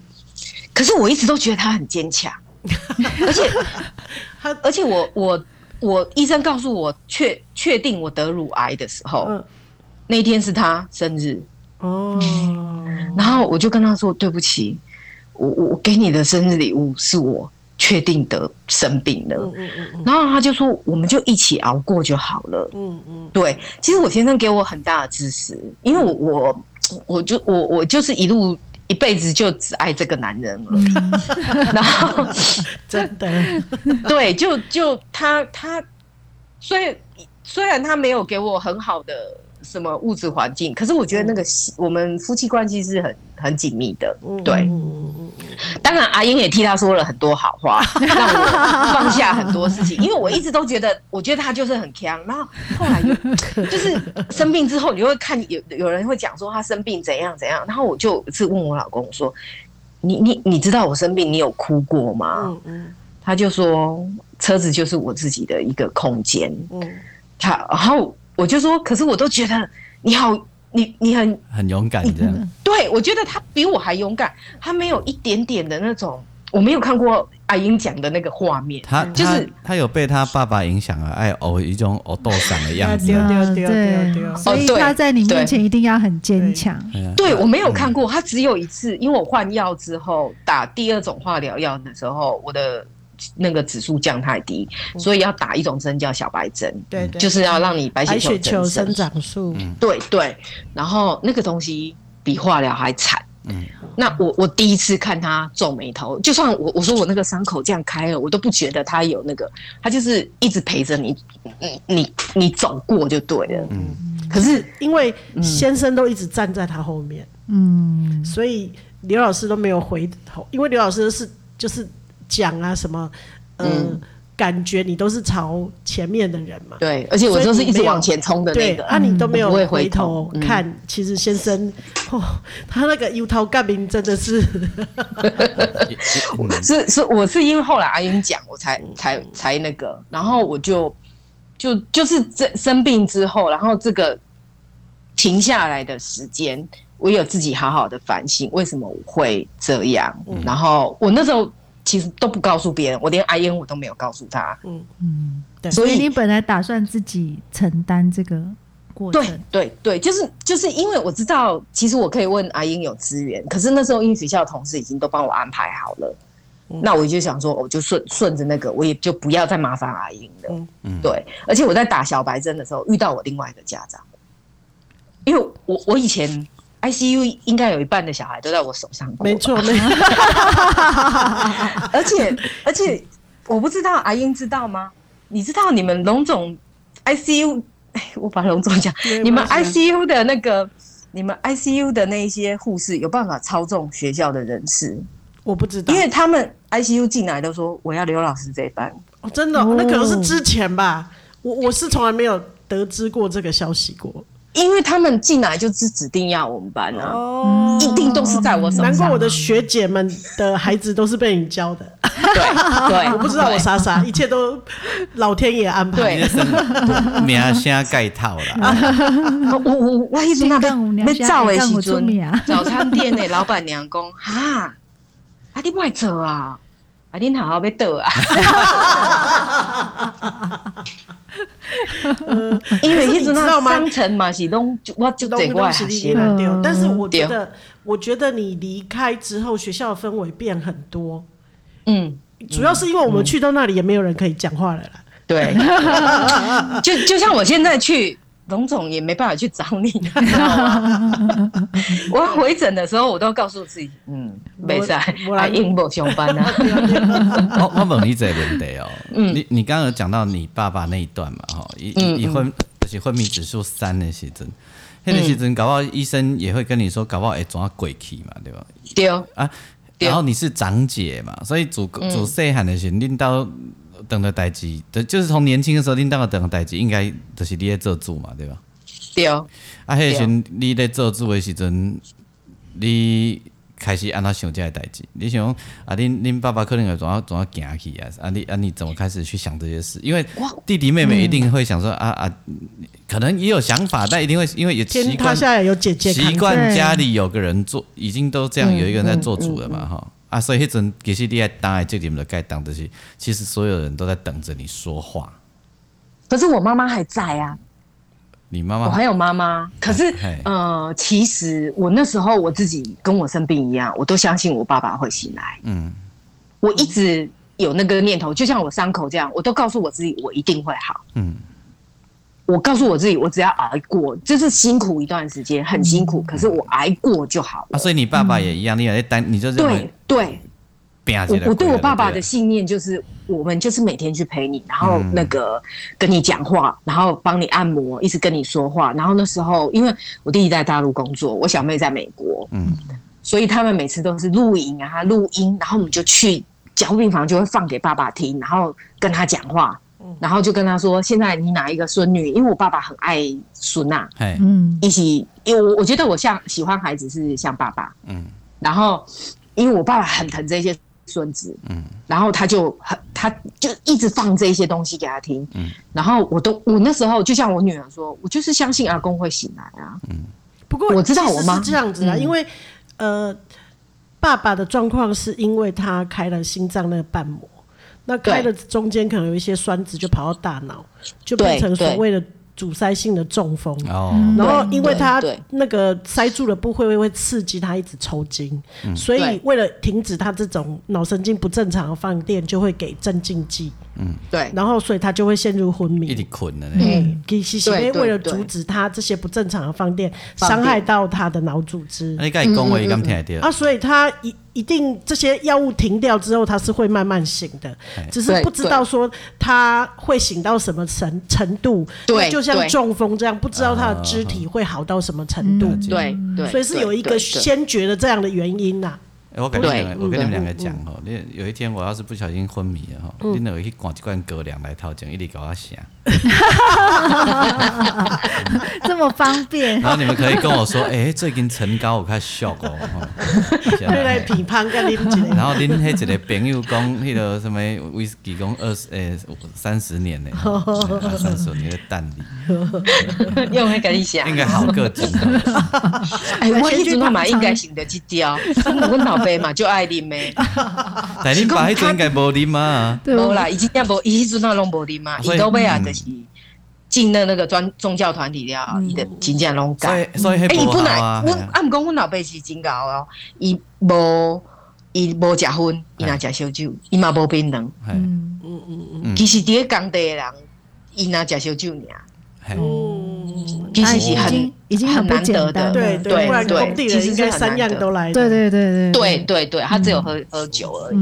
Speaker 4: 可是我一直都觉得他很坚强，<laughs> 而且他，<laughs> 而且我我。我医生告诉我确确定我得乳癌的时候，嗯、那天是他生日。哦，<laughs> 然后我就跟他说对不起，我我给你的生日礼物是我确定得生病了，嗯嗯嗯、然后他就说我们就一起熬过就好了，嗯嗯，对，其实我先生给我很大的支持，因为我我我就我我就是一路。一辈子就只爱这个男人了，<laughs> 然后 <laughs>
Speaker 1: 真的 <laughs>
Speaker 4: 对，就就他他，虽然虽然他没有给我很好的。什么物质环境？可是我觉得那个我们夫妻关系是很很紧密的，对。当然，阿英也替他说了很多好话，<laughs> 让我放下很多事情。因为我一直都觉得，我觉得他就是很强。然后后来就 <laughs> 就是生病之后，你会看有有人会讲说他生病怎样怎样。然后我就是问我老公说：“你你你知道我生病，你有哭过吗？”嗯嗯他就说：“车子就是我自己的一个空间。”嗯他然后。我就说，可是我都觉得你好，你你很
Speaker 3: 很勇敢这样。
Speaker 4: 对，我觉得他比我还勇敢，他没有一点点的那种，我没有看过阿英讲的那个画面。
Speaker 3: 他就是他有被他爸爸影响了，爱偶一种偶斗嗓的样子。<laughs>
Speaker 2: 对对对，所以他在你面前一定要很坚强。
Speaker 4: 对，我没有看过，他只有一次，因为我换药之后打第二种化疗药的时候，我的。那个指数降太低，所以要打一种针叫小白针，对，就是要让你白血球
Speaker 1: 生。长素，
Speaker 4: 对对。然后那个东西比化疗还惨，嗯，那我我第一次看他皱眉头，就算我我说我那个伤口这样开了，我都不觉得他有那个，他就是一直陪着你，你你你走过就对了。嗯，可是
Speaker 1: 因为先生都一直站在他后面，嗯，所以刘老师都没有回头，因为刘老师是就是讲啊什么，呃、嗯。感觉你都是朝前面的人嘛？
Speaker 4: 对，而且我都是一直往前冲的那个。
Speaker 1: 对，啊，你都没有回头看。嗯、其实先生，哦，他那个油头干冰真的是，
Speaker 4: 是是，我是因为后来阿英讲，我才才才那个，然后我就就就是这生病之后，然后这个停下来的时间，我有自己好好的反省，为什么我会这样？嗯、然后我那时候。其实都不告诉别人，我连阿英我都没有告诉他。嗯
Speaker 2: 嗯，对。所以你本来打算自己承担这个过程？
Speaker 4: 对对对，就是就是因为我知道，其实我可以问阿英有资源，可是那时候英语学校的同事已经都帮我安排好了，嗯、那我就想说，我就顺顺着那个，我也就不要再麻烦阿英了。嗯对。而且我在打小白针的时候遇到我另外一个家长，因为我我以前。ICU 应该有一半的小孩都在我手上，
Speaker 1: 没错，没错。
Speaker 4: 而 <laughs> 且而且，我不知道阿英知道吗？你知道你们龙总 ICU？我把龙总讲，你们 ICU 的那个，你们 ICU 的那一些护士有办法操纵学校的人事？
Speaker 1: 我不知道，
Speaker 4: 因为他们 ICU 进来都说我要刘老师这一班。
Speaker 1: 哦，真的，哦，那可能是之前吧。我我是从来没有得知过这个消息过。
Speaker 4: 因为他们进来就是指定要我们班啊，哦、一定都是在我手上。
Speaker 1: 难怪我的学姐们的孩子都是被你教的。
Speaker 4: 对对，<laughs>
Speaker 1: 我不知道我傻傻，一切都老天爷安排。
Speaker 4: 对，<laughs>
Speaker 3: 名声盖套了。<laughs>
Speaker 4: 我我我一直那边被赵伟喜尊早餐店的老板娘讲哈，啊你外走啊，啊你好好被逗啊。嗯，因为你知道吗？商城嘛是拢我就得过来写
Speaker 1: 了，但是我觉得，我觉得你离开之后，学校的氛围变很多。嗯，主要是因为我们去到那里也没有人可以讲话了啦。
Speaker 4: 对，<laughs> 就就像我现在去。龙总也没办法去找你，你知道吗？<laughs> 我回诊的时候，我都告诉自己，嗯，没事，阿英不上班啊。
Speaker 3: 我我问你一个问题哦，嗯，你你刚刚有讲到你爸爸那一段嘛，哈，一一昏就是昏迷指数三的时阵，那个时阵搞不好医生也会跟你说，搞不好会转鬼去嘛，对吧？
Speaker 4: 对
Speaker 3: 啊，然后你是长姐嘛，所以主主细汉的时候，领导。等的代志，就是从年轻的时候，恁当个等的代志，应该就是你在做主嘛，对吧？
Speaker 4: 对。啊，
Speaker 3: 迄时阵你在做主的时阵，你开始安怎想这个代志？你想啊，恁恁爸爸可能会总要怎要行去啊？啊，你啊，你怎么开始去想这些事？因为弟弟妹妹一定会想说、嗯、啊啊，可能也有想法，但一定会因为有习惯，
Speaker 1: 下有姐姐
Speaker 3: 习惯家里有个人做，已经都这样有一个人在做主了嘛，哈。啊，所以迄阵其实你爱当爱这点的该当的是，其实所有人都在等着你说话。
Speaker 4: 可是我妈妈还在啊。
Speaker 3: 你妈妈？
Speaker 4: 我还有妈妈。可是，呃，其实我那时候我自己跟我生病一样，我都相信我爸爸会醒来。嗯。我一直有那个念头，就像我伤口这样，我都告诉我自己，我一定会好。嗯。我告诉我自己，我只要挨过，就是辛苦一段时间，很辛苦，可是我挨过就好了。
Speaker 3: 啊，所以你爸爸也一样，你也在担，你就是
Speaker 4: 对对。我我对我爸爸的信念就是，我们就是每天去陪你，然后那个跟你讲话，然后帮你按摩，一直跟你说话。然后那时候，因为我弟弟在大陆工作，我小妹在美国，嗯，所以他们每次都是录影啊，录音，然后我们就去加护病房，就会放给爸爸听，然后跟他讲话。然后就跟他说：“现在你哪一个孙女？因为我爸爸很爱孙呐，嗯，一起，因为我我觉得我像喜欢孩子是像爸爸，嗯，然后因为我爸爸很疼这些孙子，嗯，然后他就很他就一直放这些东西给他听，嗯，然后我都我那时候就像我女儿说，我就是相信阿公会醒来啊，嗯，
Speaker 1: 不过我知道我妈。是这样子啊，因为呃，爸爸的状况是因为他开了心脏那个瓣膜。”那开的中间可能有一些酸质就跑到大脑，就变成所谓的阻塞性的中风。然后因为它那个塞住的部位会会刺激它一直抽筋，所以为了停止它这种脑神经不正常的放电，就会给镇静剂。嗯，对，然后所以他就会陷入昏迷，
Speaker 3: 一直困的。
Speaker 1: 嗯，其实是为了阻止他这些不正常的放电伤害到他的脑组织。
Speaker 3: 你刚才讲话伊敢听得到？
Speaker 1: 啊，所以他一一定这些药物停掉之后，他是会慢慢醒的，只是不知道说他会醒到什么程程度。对，就像中风这样，不知道他的肢体会好到什么程度。
Speaker 4: 对对，
Speaker 1: 所以是有一个先决的这样的原因呐。
Speaker 3: 我跟你们，我跟你们两个讲吼，你有一天我要是不小心昏迷了吼，你两个去灌一罐狗粮来套前，一直给我醒。<laughs>
Speaker 2: 这么方便。
Speaker 3: 然后你们可以跟我说，哎，最近陈高我开始笑哦。
Speaker 1: 来批判跟你们。
Speaker 3: 然后恁迄一个朋友讲，迄个什么威士忌讲二十诶三十年呢，三十年的蛋里。<laughs>
Speaker 4: 用那个你想。
Speaker 3: 应该好个几。
Speaker 4: 哎，我一直都嘛应该行得去雕，我老。爸嘛就爱啉咩？<laughs>
Speaker 3: 但你爸迄阵应该无啉嘛？
Speaker 4: 无啦，已经也无，伊迄阵那拢无啉嘛。伊到尾啊，就是进了那个专宗教团体了，伊的真正拢改。
Speaker 3: 所以，所以迄不好啊。
Speaker 4: 我按讲，阮老爸是真搞哦，伊无伊无食薰，伊若食烧酒，伊嘛无槟榔。嗯。嗯嗯嗯。其实伫咧工地的人，伊若食烧酒尔。其实是很
Speaker 2: 已经很难得的，
Speaker 1: 对对对，其实这三样都来，
Speaker 2: 对对对对
Speaker 4: 对。对对，他只有喝喝酒而已。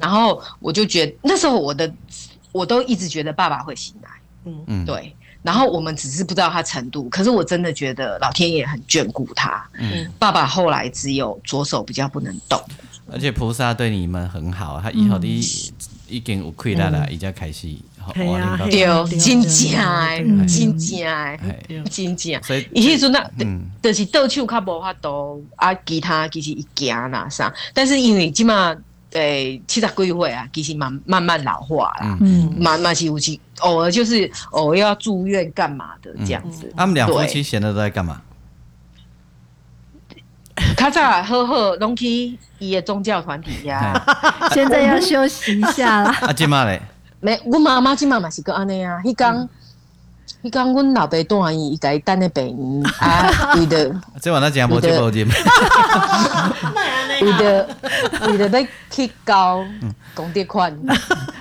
Speaker 4: 然后我就觉得那时候我的我都一直觉得爸爸会醒来，嗯嗯，对。然后我们只是不知道他程度，可是我真的觉得老天爷很眷顾他。嗯，爸爸后来只有左手比较不能动，
Speaker 3: 而且菩萨对你们很好，他以后的已经有亏了啦，已经开始。
Speaker 4: 对，真正诶，真正诶，真正。所以，伊迄阵啊，就是倒手较无法度，啊，其他其实伊行啦啥，但是因为即马诶七十几岁啊，其实慢慢慢老化啦，嗯，慢慢是有时偶尔就是偶尔要住院干嘛的这样子。
Speaker 3: 他们两夫妻闲的都在干嘛？
Speaker 4: 他早好好拢去伊的宗教团体呀，
Speaker 2: 现在要休息一下啦。
Speaker 3: 啊，即马咧？
Speaker 4: 没，我妈妈今妈嘛是个安尼啊。迄讲，迄讲，阮老爸带伊，伊家己等咧病院啊，为的。<laughs>
Speaker 3: 这晚他讲无接无接。<laughs>
Speaker 4: 为的，为的要去交公爹款。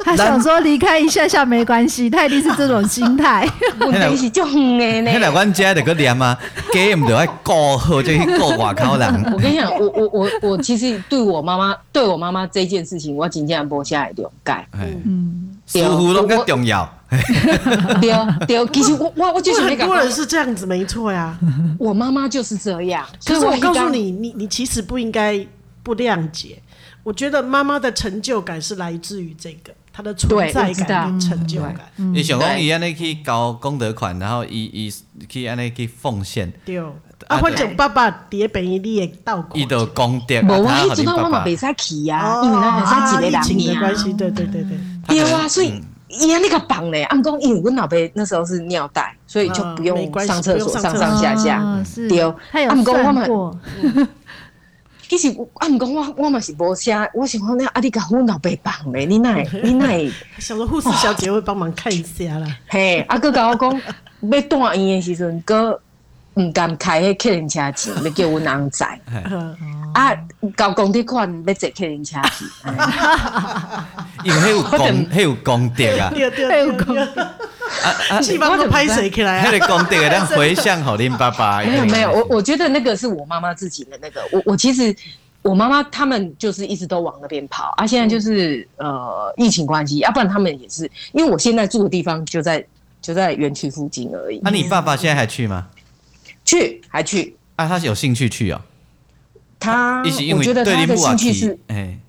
Speaker 2: 他想说离开一下下没关系，他一定是这种心态。<laughs>
Speaker 4: 问题是就远的呢。
Speaker 3: 现在阮家那个念啊，家唔得爱过好，就去过外口人。
Speaker 4: 我跟你讲，我我我我其实对我妈妈，对我妈妈这件事情，我真正无下来了解。嗯。
Speaker 3: 似乎都更重要。<laughs>
Speaker 4: 对对，<laughs> 其实我我我就是
Speaker 1: 很多人是这样子，没错呀。
Speaker 4: 我妈妈就是这样。
Speaker 1: 可是我告诉你，你你其实不应该不谅解。我觉得妈妈的成就感是来自于这个，她的存在感跟成就感。
Speaker 3: 你想讲伊安尼去交功德款，然后伊伊去安尼去奉献。
Speaker 1: 对。啊，反正爸爸爹病伊，你也到过。
Speaker 3: 伊的功德。
Speaker 4: 无啊，伊知道妈妈袂使去呀，因为咱是一个人
Speaker 1: 命的关系。对对对对。
Speaker 4: 对啊，所以。伊啊，那个绑嘞！按讲，因为我老爸那时候是尿袋，所以就不用上厕所，上上下下。对，按讲我嘛，<laughs> 其实按讲我我嘛是无写，我想讲那阿弟甲阮老爸绑嘞，你奈 <laughs> 你奈，
Speaker 1: 想说护士小姐会帮忙看一下啦。<laughs>
Speaker 4: 嘿，阿哥甲我讲要住院的时阵，哥唔敢开迄客人车钱，要叫阮翁载。啊，交工地款要坐客人车去，<laughs>
Speaker 3: 因为迄有 <laughs> 功，迄有功德啊。<laughs>
Speaker 1: 对对有功德。啊啊！起码都拍谁起来啊？
Speaker 3: 迄个功德让回向好恁爸爸。
Speaker 4: 没有没有，我我觉得那个是我妈妈自己的那个。我我其实我妈妈他们就是一直都往那边跑啊。现在就是呃疫情关系，要不然他们也是，因为我现在住的地方就在就在园区附近而已。
Speaker 3: 那你爸爸现在还去吗？
Speaker 4: 去，还去。
Speaker 3: 啊，他是有兴趣去哦。
Speaker 4: 他，我觉得他的兴趣是，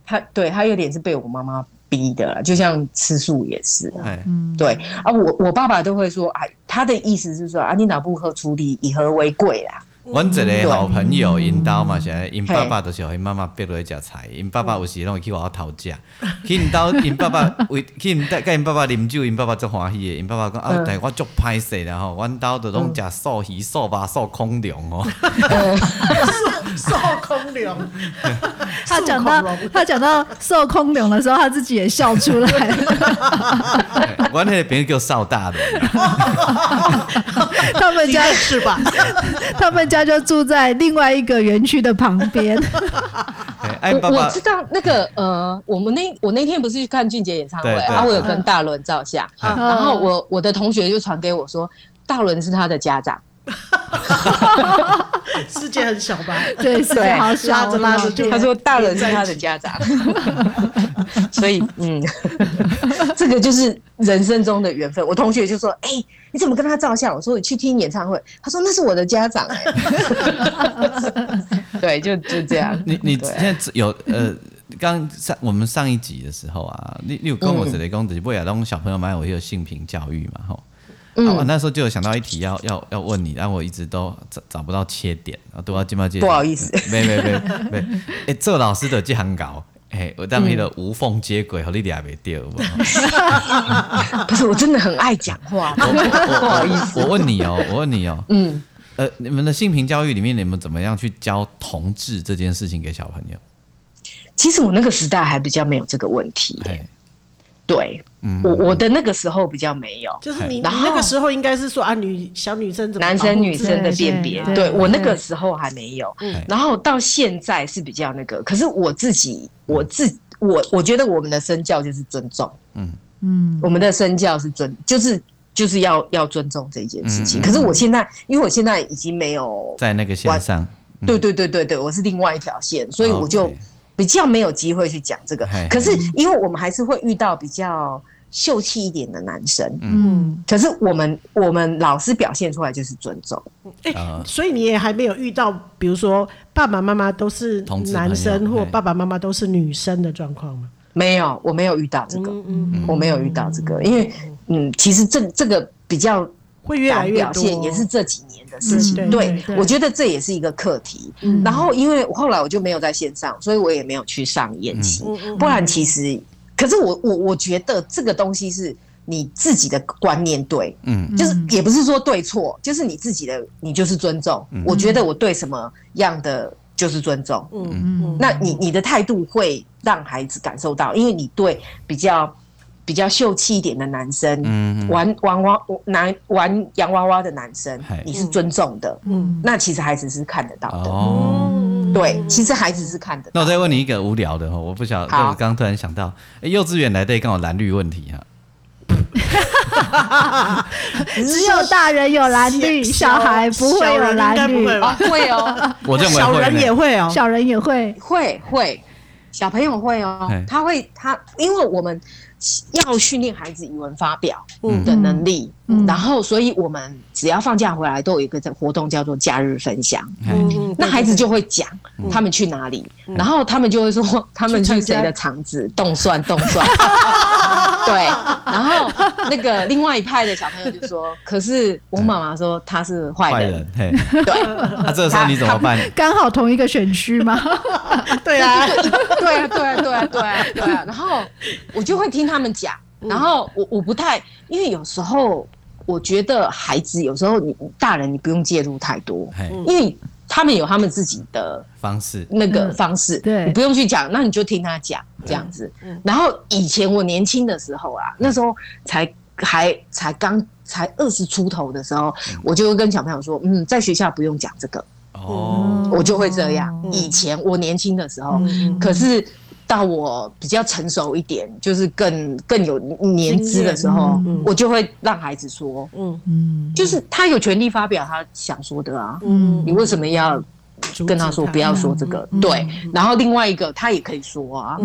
Speaker 4: 他对他有点是被我妈妈逼的，就像吃素也是，嗯，对啊，我我爸爸都会说，哎，他的意思是说，啊，你哪不喝处理，以和为贵啦。
Speaker 3: 阮一个好朋友因兜嘛，是安尼，因爸爸就是互因妈妈逼落去食菜，因爸爸有时拢会去外口讨价，<laughs> 去因兜因爸爸为去因带因爸爸啉酒，因爸爸足欢喜的，因爸爸讲啊，但系我足歹势啦吼，阮兜都拢食素鱼、素肉、素空粮哦。<laughs> <laughs>
Speaker 1: 素空粮，
Speaker 2: 他讲到他讲到素空粮的时候，他自己也笑出来。了。
Speaker 3: 阮迄个朋友叫邵大的，
Speaker 2: 他们家
Speaker 1: 是吧？
Speaker 2: 他们家就住在另外一个园区的旁边。<laughs>
Speaker 4: 我我知道那个呃，我们那我那天不是去看俊杰演唱会，然后我有跟大伦照相，然后我我的同学就传给我说，大伦是他的家长。<laughs> <laughs>
Speaker 1: 世界很小吧？<laughs>
Speaker 2: 对，世界好小，
Speaker 1: 拉着拉着，
Speaker 4: 他说大人是他的家长，<laughs> 所以嗯，这个就是人生中的缘分。我同学就说：“哎、欸，你怎么跟他照相？”我说：“你去听演唱会。”他说：“那是我的家长。”对，就就这样。
Speaker 3: 你你现在有呃，刚上我们上一集的时候啊，你你有跟我说的，讲就是未来让小朋友蛮有一个性平教育嘛，吼。嗯、我那时候就有想到一题要要要问你，但我一直都找找不到切点，啊都要金毛姐。
Speaker 4: 不好意思，
Speaker 3: 没没没没，哎，做老师的这行稿，哎，我当那个无缝接轨，和你俩没掉。<laughs>
Speaker 4: 不是，我真的很爱讲话，不好意思。
Speaker 3: 我问你哦，我问你哦，嗯，呃，你们的性平教育里面，你们怎么样去教同志这件事情给小朋友？
Speaker 4: 其实我那个时代还比较没有这个问题。对，嗯、我我的那个时候比较没有，
Speaker 1: 就是你，然后你那个时候应该是说啊，女小女生怎么，
Speaker 4: 男生女生的辨别，对，对我那个时候还没有，嗯、然后到现在是比较那个，可是我自己，我自我我觉得我们的身教就是尊重，嗯。嗯，我们的身教是尊，就是就是要要尊重这件事情。嗯、可是我现在，因为我现在已经没有
Speaker 3: 在那个线上，
Speaker 4: 嗯、对对对对对，我是另外一条线，所以我就。比较没有机会去讲这个，可是因为我们还是会遇到比较秀气一点的男生，嗯，可是我们我们老师表现出来就是尊重，
Speaker 1: 哎，所以你也还没有遇到，比如说爸爸妈妈都是男生或爸爸妈妈都是女生的状况吗？
Speaker 4: 没有，我没有遇到这个，嗯嗯，我没有遇到这个，因为嗯，其实这这个比较
Speaker 1: 会越来越表现，
Speaker 4: 也是这几年的。事情、嗯、对，对我觉得这也是一个课题。嗯、然后，因为后来我就没有在线上，所以我也没有去上演习。嗯、不然，其实，可是我我我觉得这个东西是你自己的观念对，嗯，就是也不是说对错，就是你自己的，你就是尊重。嗯、我觉得我对什么样的就是尊重。嗯嗯，那你你的态度会让孩子感受到，因为你对比较。比较秀气一点的男生，嗯、玩玩娃男玩洋娃娃的男生，你是尊重的，嗯，那其实孩子是看得到的，哦，对，其实孩子是看得到的。
Speaker 3: 那我再问你一个无聊的哈，我不晓得，我刚刚突然想到，欸、幼稚园来对刚好蓝绿问题
Speaker 2: 哈，<laughs> 只有大人有蓝绿，小孩不会有蓝绿，
Speaker 4: 哦、会哦，<laughs>
Speaker 3: 我认为
Speaker 1: 小人也会哦，
Speaker 2: 小人也会，
Speaker 4: 会会，小朋友会哦，他会他，因为我们。要训练孩子语文发表的能力，然后，所以我们只要放假回来，都有一个活动叫做假日分享。嗯、那孩子就会讲他们去哪里，嗯、然后他们就会说他们去谁的场子，动算动算。<laughs> 对，然后那个另外一派的小朋友就说：“可是我妈妈说他是坏人。”对，
Speaker 3: 那这个时候你怎么办？<laughs>
Speaker 2: 刚好同一个选区吗？
Speaker 1: 对啊，
Speaker 4: 对啊，对啊，对啊，对啊，对啊。然后我就会听他们讲，然后我我不太，因为有时候我觉得孩子有时候你大人你不用介入太多，因为。他们有他们自己的方式，那个方式，对，你不用去讲，那你就听他讲这样子。然后以前我年轻的时候啊，那时候才还才刚才二十出头的时候，我就会跟小朋友说，嗯，在学校不用讲这个。哦，我就会这样。以前我年轻的时候，可是。到我比较成熟一点，就是更更有年资的时候，我就会让孩子说，嗯。嗯，就是他有权利发表他想说的啊，嗯，你为什么要？跟他说不要说这个，对。然后另外一个他也可以说啊，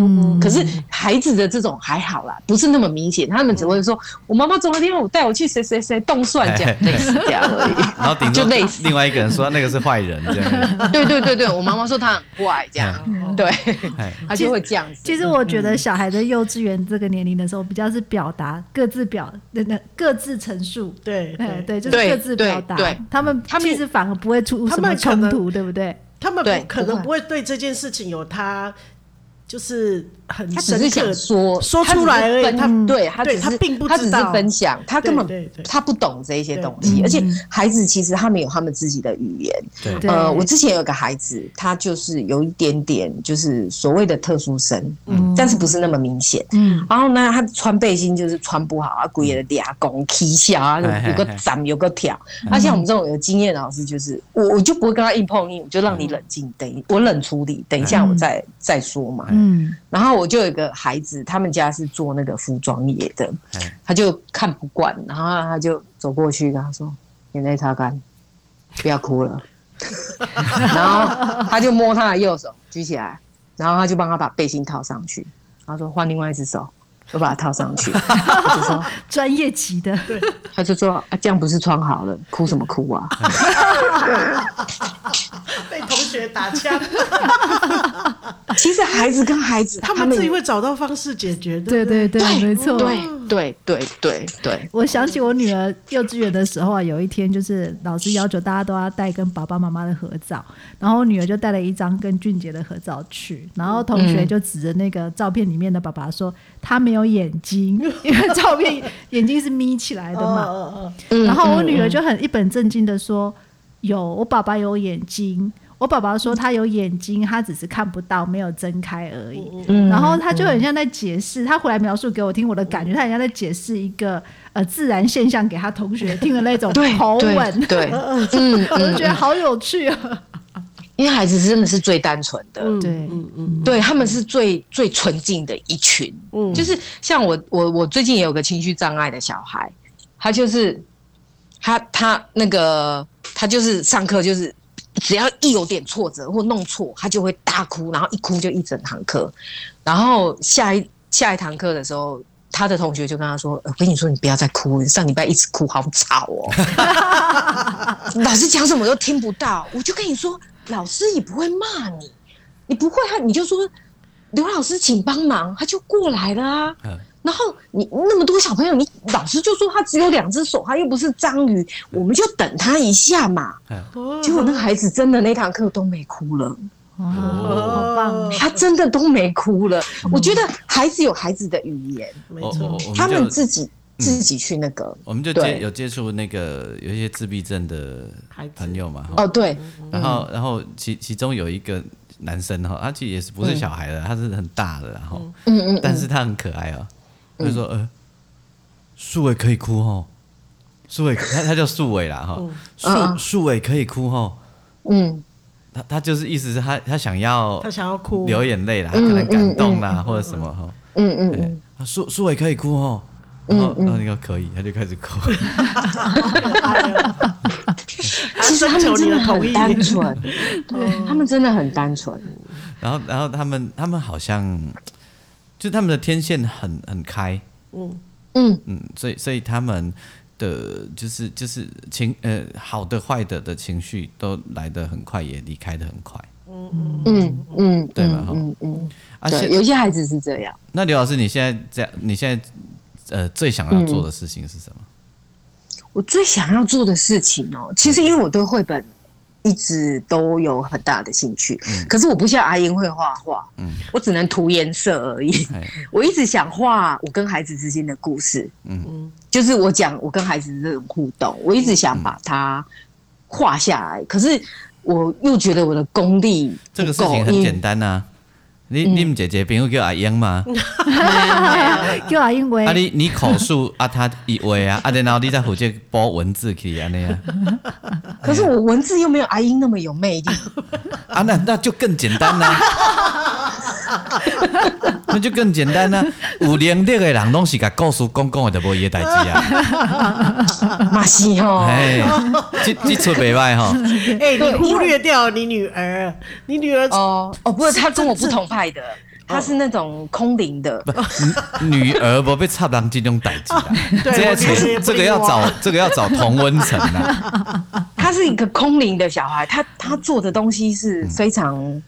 Speaker 4: 可是孩子的这种还好啦，不是那么明显。他们只会说：“我妈妈昨天我带我去谁谁谁动算这样类似这样而已。”
Speaker 3: 然后顶多就类似另外一个人说那个是坏人这样。<laughs>
Speaker 4: 对对对对，我妈妈说他很坏这样，对，他就会这样子。
Speaker 2: 其实我觉得小孩在幼稚园这个年龄的时候，比较是表达各自表那那各自陈述，
Speaker 1: 对
Speaker 2: 对对，就是各自表达。对，他们他们其实反而不会出什么冲突，对不对？
Speaker 1: 他们不可能不会对这件事情有他，就是很
Speaker 4: 他只是想说
Speaker 1: 说出来而已，他
Speaker 4: 对他只是
Speaker 1: 他并不知道，
Speaker 4: 他只是分享，他根本他不懂这些东西，而且孩子其实他们有他们自己的语言。
Speaker 3: 对，
Speaker 4: 呃，我之前有个孩子，他就是有一点点就是所谓的特殊生，嗯，但是不是那么明显，嗯。然后呢，他穿背心就是穿不好啊，故意的嗲拱踢下啊，有个斩有个挑。那像我们这种有经验的老师，就是我我就不会跟他硬碰硬，我就让你冷静，等我冷处理，等一下我再再说嘛。嗯，然后我就有一个孩子，他们家是做那个服装业的，他就看不惯，然后他就走过去跟他说：“眼泪擦干，不要哭了。<laughs> ”然后他就摸他的右手举起来，然后他就帮他把背心套上去，他说：“换另外一只手。”我把它套上去，<laughs> 他就说
Speaker 2: 专业级的，对，
Speaker 4: 他就说啊，这样不是穿好了，哭什么哭啊？
Speaker 1: 被同学打枪。<laughs>
Speaker 4: 其实孩子跟孩子，
Speaker 1: 他们自己会找到方式解决的。
Speaker 2: 对对对，没错。
Speaker 4: 对对对对对。
Speaker 2: 我想起我女儿幼稚园的时候啊，有一天就是老师要求大家都要带跟爸爸妈妈的合照，然后我女儿就带了一张跟俊杰的合照去，然后同学就指着那个照片里面的爸爸说他没有眼睛，<laughs> 因为照片眼睛是眯起来的嘛。<laughs> 然后我女儿就很一本正经的说：“有，我爸爸有眼睛。”我爸爸说他有眼睛，他只是看不到，没有睁开而已。嗯、然后他就很像在解释，他回来描述给我听，我的感觉他很像在解释一个呃自然现象给他同学听的那种口吻。对，<laughs> 嗯，我就觉得好有趣啊。
Speaker 4: 因为孩子真的是最单纯的，
Speaker 2: 对，嗯嗯，
Speaker 4: 对他们是最最纯净的一群。嗯，就是像我我我最近也有个情绪障碍的小孩，他就是他他那个他就是上课就是。只要一有点挫折或弄错，他就会大哭，然后一哭就一整堂课。然后下一下一堂课的时候，他的同学就跟他说：“我跟你说，你不要再哭，你上礼拜一直哭，好吵哦。<laughs> ”老师讲什么都听不到。我就跟你说，老师也不会骂你，你不会，他你就说刘老师请帮忙，他就过来了啊。然后你那么多小朋友，你老师就说他只有两只手，他又不是章鱼，我们就等他一下嘛。结果那个孩子真的那堂课都没哭了，
Speaker 2: 哦，好棒！
Speaker 4: 他真的都没哭了。我觉得孩子有孩子的语言，没错，他们自己自己去那个，
Speaker 3: 我们就接有接触那个有一些自闭症的朋友嘛。
Speaker 4: 哦，对，
Speaker 3: 然后然后其其中有一个男生哈，他其实也是不是小孩的，他是很大的，然后嗯。嗯，但是他很可爱哦。他说：“呃，树伟可以哭吼，树伟 <laughs> 他他叫树伟啦哈，树树伟可以哭吼，嗯，他他就是意思是他他想要
Speaker 1: 他想要哭。
Speaker 3: 流眼泪啦，他可能感动啦或者什么哈，嗯嗯嗯，树树伟可以哭吼，然后然后那个可以，他就开始哭，<laughs>
Speaker 4: 其实他们真的很单纯，对，他们真的很单纯，
Speaker 3: 然后然后他们他们好像。”就他们的天线很很开，嗯。嗯。嗯，所以所以他们的就是就是情呃好的坏的的情绪都来得很快，也离开的很快，嗯嗯嗯嗯，对吧？嗯嗯，
Speaker 4: 而且有些孩子是这样。
Speaker 3: 那刘老师，你现在这样，你现在呃最想要做的事情是什么？
Speaker 4: 我最想要做的事情哦，其实因为我对绘本。一直都有很大的兴趣，嗯、可是我不像阿英会画画，嗯、我只能涂颜色而已。<laughs> 我一直想画我跟孩子之间的故事，嗯，就是我讲我跟孩子的这种互动，我一直想把它画下来。嗯、可是我又觉得我的功力，
Speaker 3: 这个事情很简单啊。你你们姐姐朋友叫阿英吗？<laughs>
Speaker 2: 叫阿英喂。
Speaker 3: 啊，你你口述 <laughs> 啊，他一喂啊，啊，然后你再负责播文字去啊那样。<laughs>
Speaker 4: 可是我文字又没有阿英那么有魅力。
Speaker 3: 啊，那那就更简单啦。<laughs> 那就更简单啦。有能力的人拢是甲故事讲讲的，就无伊个代志啊。<laughs>
Speaker 4: 嘛是哦。
Speaker 3: 哎，这这出袂歹吼。<laughs>
Speaker 1: 哎，你忽略掉你女儿，你女儿
Speaker 4: 哦哦，不是，她跟我不同派。的，他是那种空灵的，不，
Speaker 3: 女儿不被插当这种代志啊，这这个要找这个要找同温层啊。
Speaker 4: 他是一个空灵的小孩，他他做的东西是非常，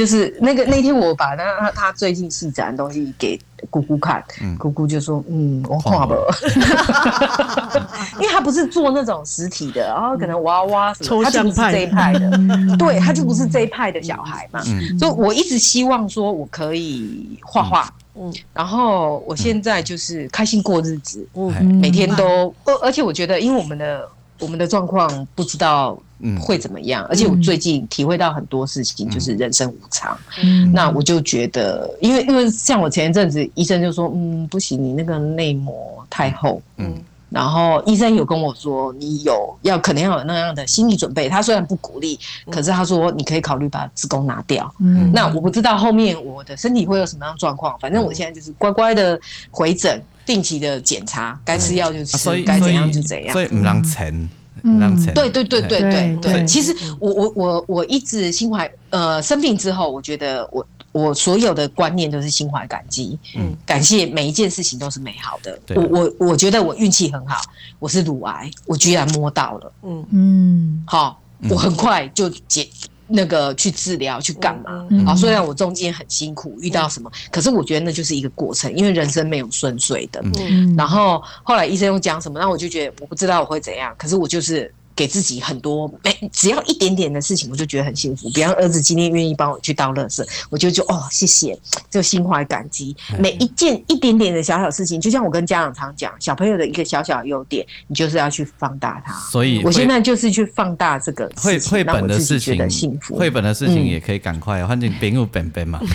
Speaker 4: 就是那个那天我把那他他最近戏展的东西给姑姑看，姑姑就说：“嗯，我画不。” <laughs> 因为他不是做那种实体的，然后可能娃娃什么，他就不是这一派的，对，他就不是这一派的小孩嘛。所以我一直希望说我可以画画，嗯，然后我现在就是开心过日子，嗯，每天都，而而且我觉得，因为我们的我们的状况不知道。嗯，会怎么样？而且我最近体会到很多事情，就是人生无常。嗯，那我就觉得，因为因为像我前一阵子，医生就说，嗯，不行，你那个内膜太厚。嗯，然后医生有跟我说，你有要可能要有那样的心理准备。他虽然不鼓励，可是他说你可以考虑把子宫拿掉。嗯，那我不知道后面我的身体会有什么样状况。反正我现在就是乖乖的回诊，定期的检查，该吃药就吃，该怎样就怎样。
Speaker 3: 所以唔让钱。
Speaker 4: 嗯，对对对对对对，其实我我我我一直心怀呃生病之后，我觉得我我所有的观念都是心怀感激，嗯，感谢每一件事情都是美好的。我我我觉得我运气很好，我是乳癌，我居然摸到了，嗯嗯，好，我很快就解。那个去治疗去干嘛？啊，虽然我中间很辛苦，遇到什么，可是我觉得那就是一个过程，因为人生没有顺遂的。嗯，然后后来医生又讲什么，那我就觉得我不知道我会怎样，可是我就是。给自己很多，每只要一点点的事情，我就觉得很幸福。比方儿子今天愿意帮我去倒垃圾，我就就哦，谢谢，就心怀感激。每一件一点点的小小事情，就像我跟家长常讲，小朋友的一个小小优点，你就是要去放大它。
Speaker 3: 所以
Speaker 4: 我现在就是去放大这个
Speaker 3: 绘绘本的事情，
Speaker 4: 幸福。
Speaker 3: 绘本的事情也可以赶快，反正边有本本嘛。<laughs>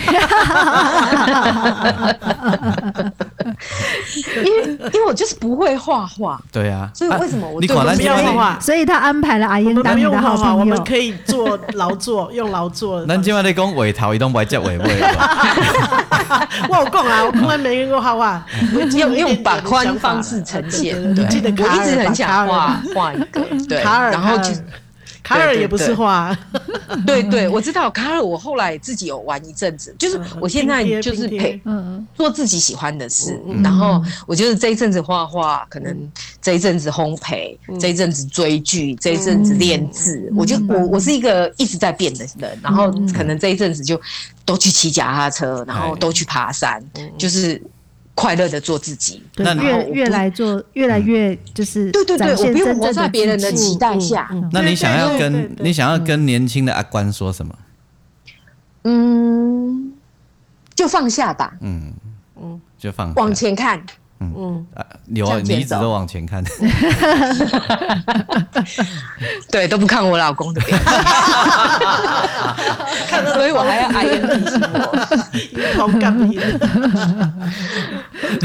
Speaker 3: <laughs> <laughs> <laughs>
Speaker 4: 因为因为我就是不会画画，
Speaker 3: 对啊，
Speaker 4: 所以为什么我
Speaker 3: 你管他不要
Speaker 2: 画画？所以他。安排了阿英当你的好朋友，
Speaker 1: 我们可以做劳作，用劳作。
Speaker 3: 咱今晚在讲画头，伊都不接画尾。
Speaker 1: 我有讲啊，我从来没用过画画，
Speaker 4: 用 <laughs> 用把宽方式呈现。对，我一直很想画画一个，对，然后就。
Speaker 1: 卡尔也不是画，<laughs>
Speaker 4: 对对，我知道卡尔。我后来自己有玩一阵子，就是我现在就是陪做自己喜欢的事，然后我就是这一阵子画画，可能这一阵子烘焙，这一阵子追剧，这一阵子练字。我就我我是一个一直在变的人，然后可能这一阵子就都去骑脚踏车，然后都去爬山，就是。快乐的做自己，
Speaker 2: 对，越越来做越来越就是对对对，我不用活在别人的期待下。
Speaker 3: 那你想要跟你想要跟年轻的阿关说什么？
Speaker 4: 嗯，就放下吧。
Speaker 3: 嗯。嗯，就放
Speaker 4: 往前看。
Speaker 3: 嗯。啊，有啊，你一直都往前看，<laughs>
Speaker 4: 对，都不看我老公的。脸，<laughs> 所以我还要爱人提醒我，好 <laughs> 感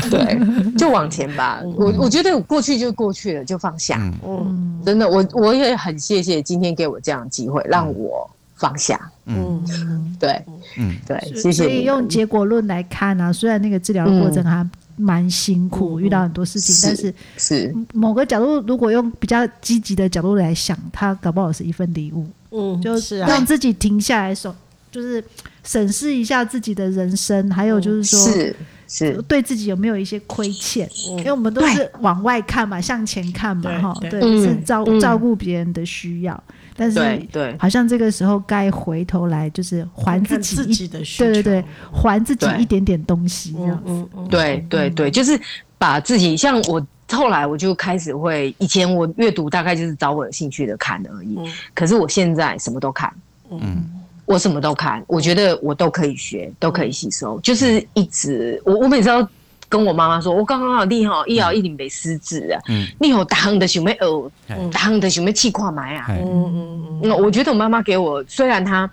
Speaker 4: 对，就往前吧。我我觉得过去就过去了，就放下。嗯，真的，我我也很谢谢今天给我这样的机会，让我放下。嗯，对，嗯，对，谢谢。
Speaker 2: 所以用结果论来看呢，虽然那个治疗的过程还。蛮辛苦，遇到很多事情，但是是。某个角度，如果用比较积极的角度来想，它搞不好是一份礼物。嗯，就是让自己停下来，手就是审视一下自己的人生，还有就是说，是是。对自己有没有一些亏欠？因为我们都是往外看嘛，向前看嘛，哈，对，是照照顾别人的需要。但是，对，好像这个时候该回头来，就是还自己一，对对对，还自己一点点东西，这样子。
Speaker 4: 对对对，就是把自己，像我后来我就开始会，以前我阅读大概就是找我有兴趣的看而已，可是我现在什么都看，嗯，我什么都看，我觉得我都可以学，都可以吸收，就是一直，我我每次都。跟我妈妈说，我刚刚好你好，一摇一定没失智啊。嗯，你好，大亨的想要学，大亨的想要去看买啊。嗯嗯嗯。那我觉得我妈妈给我，虽然她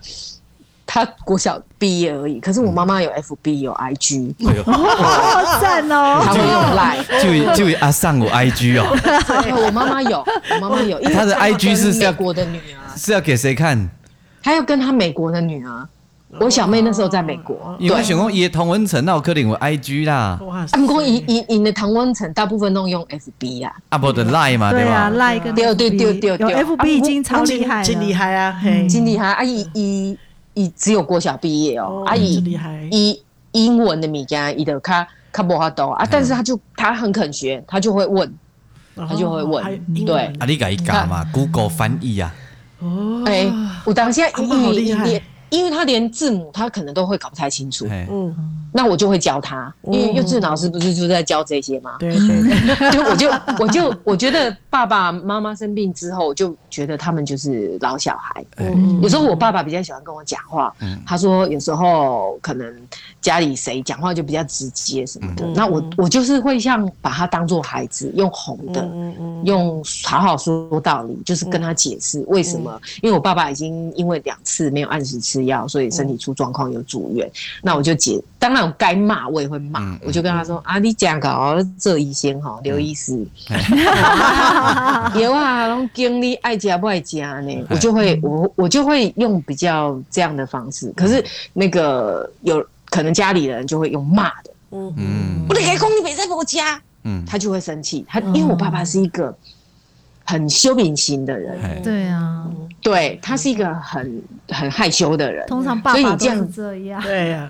Speaker 4: 她国小毕业而已，可是我妈妈有 FB 有 IG，
Speaker 2: 好赞哦。
Speaker 4: 她会用 Line，
Speaker 3: 就就阿桑有 IG 哦。<laughs>
Speaker 4: 我妈妈有，我妈妈有，<laughs>
Speaker 3: 她的 IG 是
Speaker 4: 美国的女儿，
Speaker 3: 是要给谁看？
Speaker 4: 她要跟他美国的女儿。我小妹那时候在美国，
Speaker 3: 因为想讲伊的同温层，那有可能有 IG 啦。
Speaker 4: 他们讲伊伊伊的同温层大部分都用 FB 啊，
Speaker 3: 啊不的 Line 嘛，对吧
Speaker 2: ？Line 跟
Speaker 4: 对对对对对
Speaker 2: ，FB 已经超厉害，
Speaker 1: 真厉害啊，嘿，
Speaker 4: 真厉害。啊！伊伊伊只有国小毕业哦，啊伊伊英文的物件伊都卡卡无法度啊，但是他就他很肯学，他就会问，他就会问，对，
Speaker 3: 啊你改一改嘛，Google 翻译啊，
Speaker 4: 哦，哎，我当下英语也。因为他连字母他可能都会搞不太清楚，
Speaker 1: 嗯，
Speaker 4: 那我就会教他，因为幼稚园老师不是就在教这些吗？
Speaker 1: 对对对，<laughs>
Speaker 4: 就我就我就我觉得爸爸妈妈生病之后，我就觉得他们就是老小孩。
Speaker 1: 嗯
Speaker 4: 有时候我爸爸比较喜欢跟我讲话，他说有时候可能家里谁讲话就比较直接什么的，那我我就是会像把他当做孩子，用哄的，用好好说道理，就是跟他解释为什么，因为我爸爸已经因为两次没有按时吃药，所以身体出状况有住院，那我就解，当然我该骂我也会骂，我就跟他说啊，你讲搞这医生哈，刘医师，有啊，然后经理爱加不爱加呢，我就会我我就会用比较这样的方式，可是那个有可能家里人就会用骂的，
Speaker 1: 嗯。
Speaker 3: 嗯。
Speaker 4: 我得开工，你别在我家，
Speaker 3: 嗯，
Speaker 4: 他就会生气，他因为我爸爸是一个很羞凄型的人，
Speaker 3: 嘿。
Speaker 2: 对啊，
Speaker 4: 对他是一个很很害羞的人，
Speaker 2: 通常爸
Speaker 4: 所以你这样
Speaker 2: 爸都是这样。
Speaker 1: 对呀，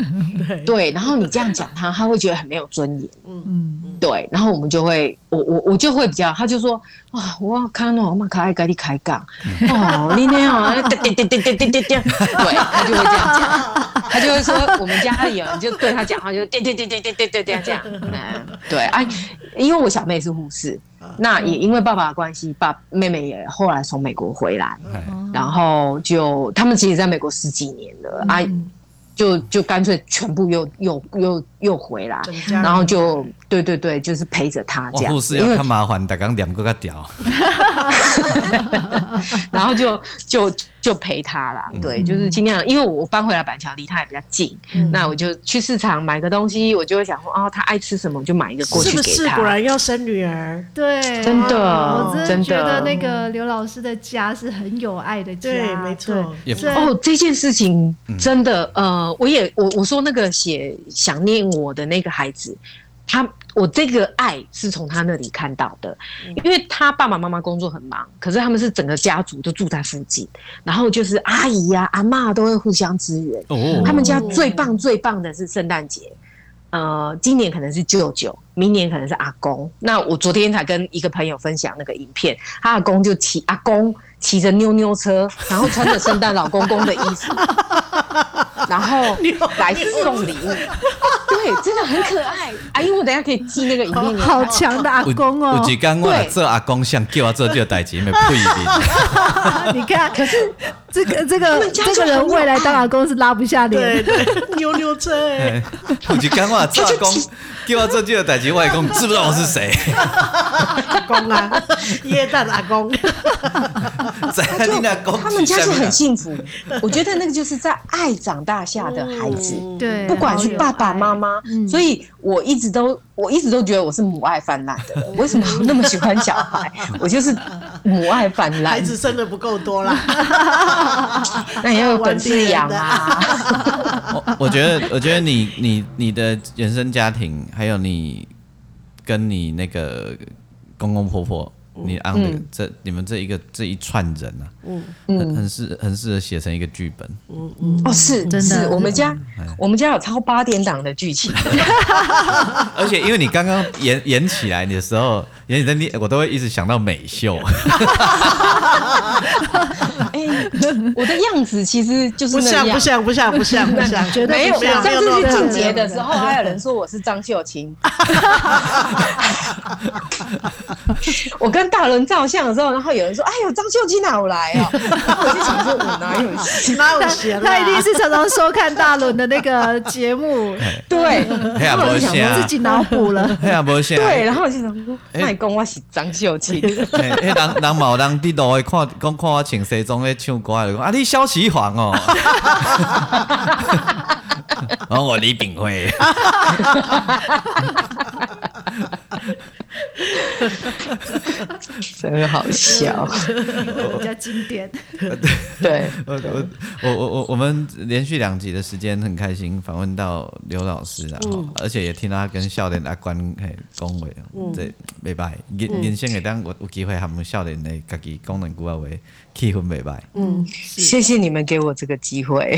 Speaker 1: 对，
Speaker 4: 对，然后你这样讲他，他会觉得很没有尊严。
Speaker 2: 嗯，
Speaker 4: 对，然后我们就会，我我我就会比较，他就说，哇，我看到我妈可爱跟你开杠，哦，你那样，对对对对对对对对，对他就会这样讲，他就会说，我们家里人就对他讲话就对对对对对对对对这样，嗯，对啊，因为我小妹是护士，那也因为爸爸的关系，爸妹妹也后来从美国回来，然后就他们其实在美国十几年了，啊。就就干脆全部又又又又回来，然后就对对对，就是陪着他这样。
Speaker 3: 护士要看麻烦，大刚两个个屌。<laughs>
Speaker 4: 然后就就就陪他啦，对，就是尽量，因为我搬回来板桥离他也比较近，那我就去市场买个东西，我就会想说，哦，他爱吃什么，我就买一个过去给他。
Speaker 1: 是不是果然要生女儿？
Speaker 2: 对，
Speaker 4: 真的，
Speaker 2: 我真的觉得那个刘老师的家是很有爱的家，
Speaker 1: 对，没错。
Speaker 4: 哦，这件事情真的，呃，我也我我说那个写想念我的那个孩子，他。我这个爱是从他那里看到的，因为他爸爸妈妈工作很忙，可是他们是整个家族都住在附近，然后就是阿姨呀、啊、阿妈都会互相支援。哦，他们家最棒最棒的是圣诞节，呃，今年可能是舅舅，明年可能是阿公。那我昨天才跟一个朋友分享那个影片，他阿公就骑阿公骑着妞妞车，然后穿着圣诞老公公的衣服，<laughs> 然后来送礼物。<laughs> <laughs> 对，真的很可爱。阿 <laughs> 姨，我等下可以寄那个影片。
Speaker 2: 好强的阿公哦！
Speaker 3: 有一天我做阿公想叫我做这个代志，没不一定。<laughs>
Speaker 2: 你看，可是这个这个这个人未来当阿公是拉不下脸。
Speaker 1: 对对，牛牛车哎。
Speaker 3: 有一天我做阿公叫我做这个代志，我阿公知不知道我是谁？
Speaker 1: 阿公啊，耶诞阿公。
Speaker 3: 在你那公，
Speaker 4: 他们家是很幸福。我觉得那个就是在爱长大下的孩子，
Speaker 2: 对，
Speaker 4: 不管是爸爸妈妈，所以我一直都我一直都觉得我是母爱泛滥的。<laughs> 为什么我那么喜欢小孩？<laughs> 我就是母爱泛滥。
Speaker 1: 孩子生的不够多啦，<laughs>
Speaker 4: 那也要有本事养啊。
Speaker 3: 我我觉得，我觉得你你你的原生家庭，还有你跟你那个公公婆婆。你安的这你们这一个这一串人啊，嗯，很很适很适合写成一个剧本，
Speaker 4: 嗯嗯，哦是真的，我们家我们家有超八点档的剧情，<laughs>
Speaker 3: 而且因为你刚刚演演起来的时候，演你的我都会一直想到美秀，
Speaker 4: 哎，<laughs> <laughs> 我的样子其实就是
Speaker 1: 不像不像不像不像不像，
Speaker 2: 绝对
Speaker 4: 没有，上次去进节的时候，还有人说我是张秀清，<laughs> 我跟大伦照相的时候，然后有人说：“哎呦，张秀清哪有来哦？”我就想说：“我哪有
Speaker 1: 哪有闲？
Speaker 2: 他一定是常常收看大伦的那个节目。<laughs> ”
Speaker 4: 对，
Speaker 2: 然后我就想说自己脑补了。
Speaker 3: 对
Speaker 4: 对，然后我就想说：“那你讲我是张秀清。”
Speaker 3: 哎，人人某人伫路会看，讲看我穿西装在唱歌，就讲啊，你萧其煌哦。然 <laughs> 后我李炳辉。<laughs> <laughs>
Speaker 4: 真好笑，
Speaker 2: 比较经典。<laughs>
Speaker 4: 对，
Speaker 3: 我我我我我我们连续两集的时间很开心访问到刘老师，然后而且也听到他跟少年阿关嘿讲话，这袂歹。人人生会当我有机会和少年的家己讲两句话，气氛袂歹。
Speaker 4: 嗯，谢谢你们给我这个机会。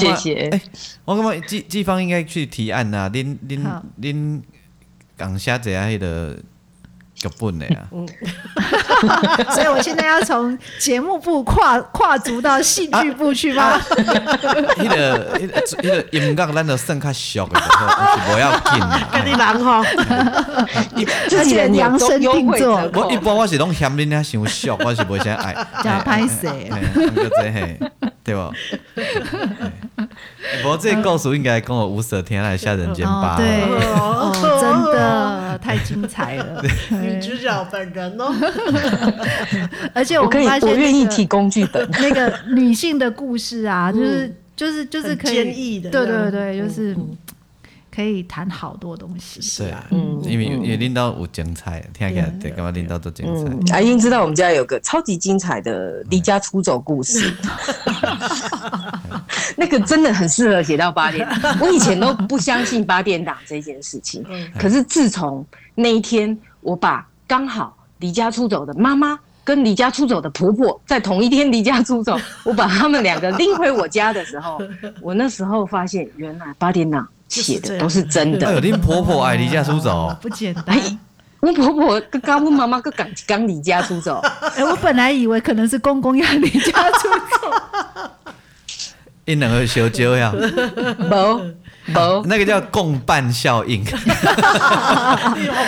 Speaker 4: 谢谢。
Speaker 3: 我感觉季季芳应该去提案呐，恁恁恁讲写一下迄个。脚本的呀。<laughs> <laughs>
Speaker 2: 所以我现在要从节目部跨跨足到戏剧部去吗？
Speaker 3: 那个那个那个音乐，咱就算较俗的是不要紧。
Speaker 1: 跟你讲哈，<laughs>
Speaker 2: 而且量身定做。
Speaker 3: 我一般我是拢嫌恁遐伤俗，我是不想爱。
Speaker 2: 叫拍摄，
Speaker 3: 就这嘿，对吧？不过这个故事应该跟我无舍天来下人间吧？
Speaker 2: 对，真的太精彩了。
Speaker 1: 女主角本人哦，<laughs>
Speaker 2: 而且我可以，
Speaker 4: 我愿意提工具本。<laughs>
Speaker 2: 那个女性的故事啊，就是就是就是可以，坚毅的，对对对，就是。可以谈好多东西，
Speaker 3: 是啊，嗯，因为因为领导有精彩，听起来对，干嘛领导都精彩。
Speaker 4: 阿英知道我们家有个超级精彩的离家出走故事，<laughs> 那个真的很适合写到八点。<laughs> 我以前都不相信八点档这件事情，可是自从那一天，我把刚好离家出走的妈妈跟离家出走的婆婆在同一天离家出走，我把他们两个拎回我家的时候，<laughs> 我那时候发现，原来八点档。写的都是真的。
Speaker 3: 有恁婆婆爱离家出走，
Speaker 2: 不简单。
Speaker 4: 我婆婆跟刚问妈妈个刚刚离家出走。
Speaker 2: 哎，我本来以为可能是公公要离家出走。
Speaker 3: 一两个小酒呀，
Speaker 4: 无无，
Speaker 3: 那个叫共伴效应。
Speaker 1: 红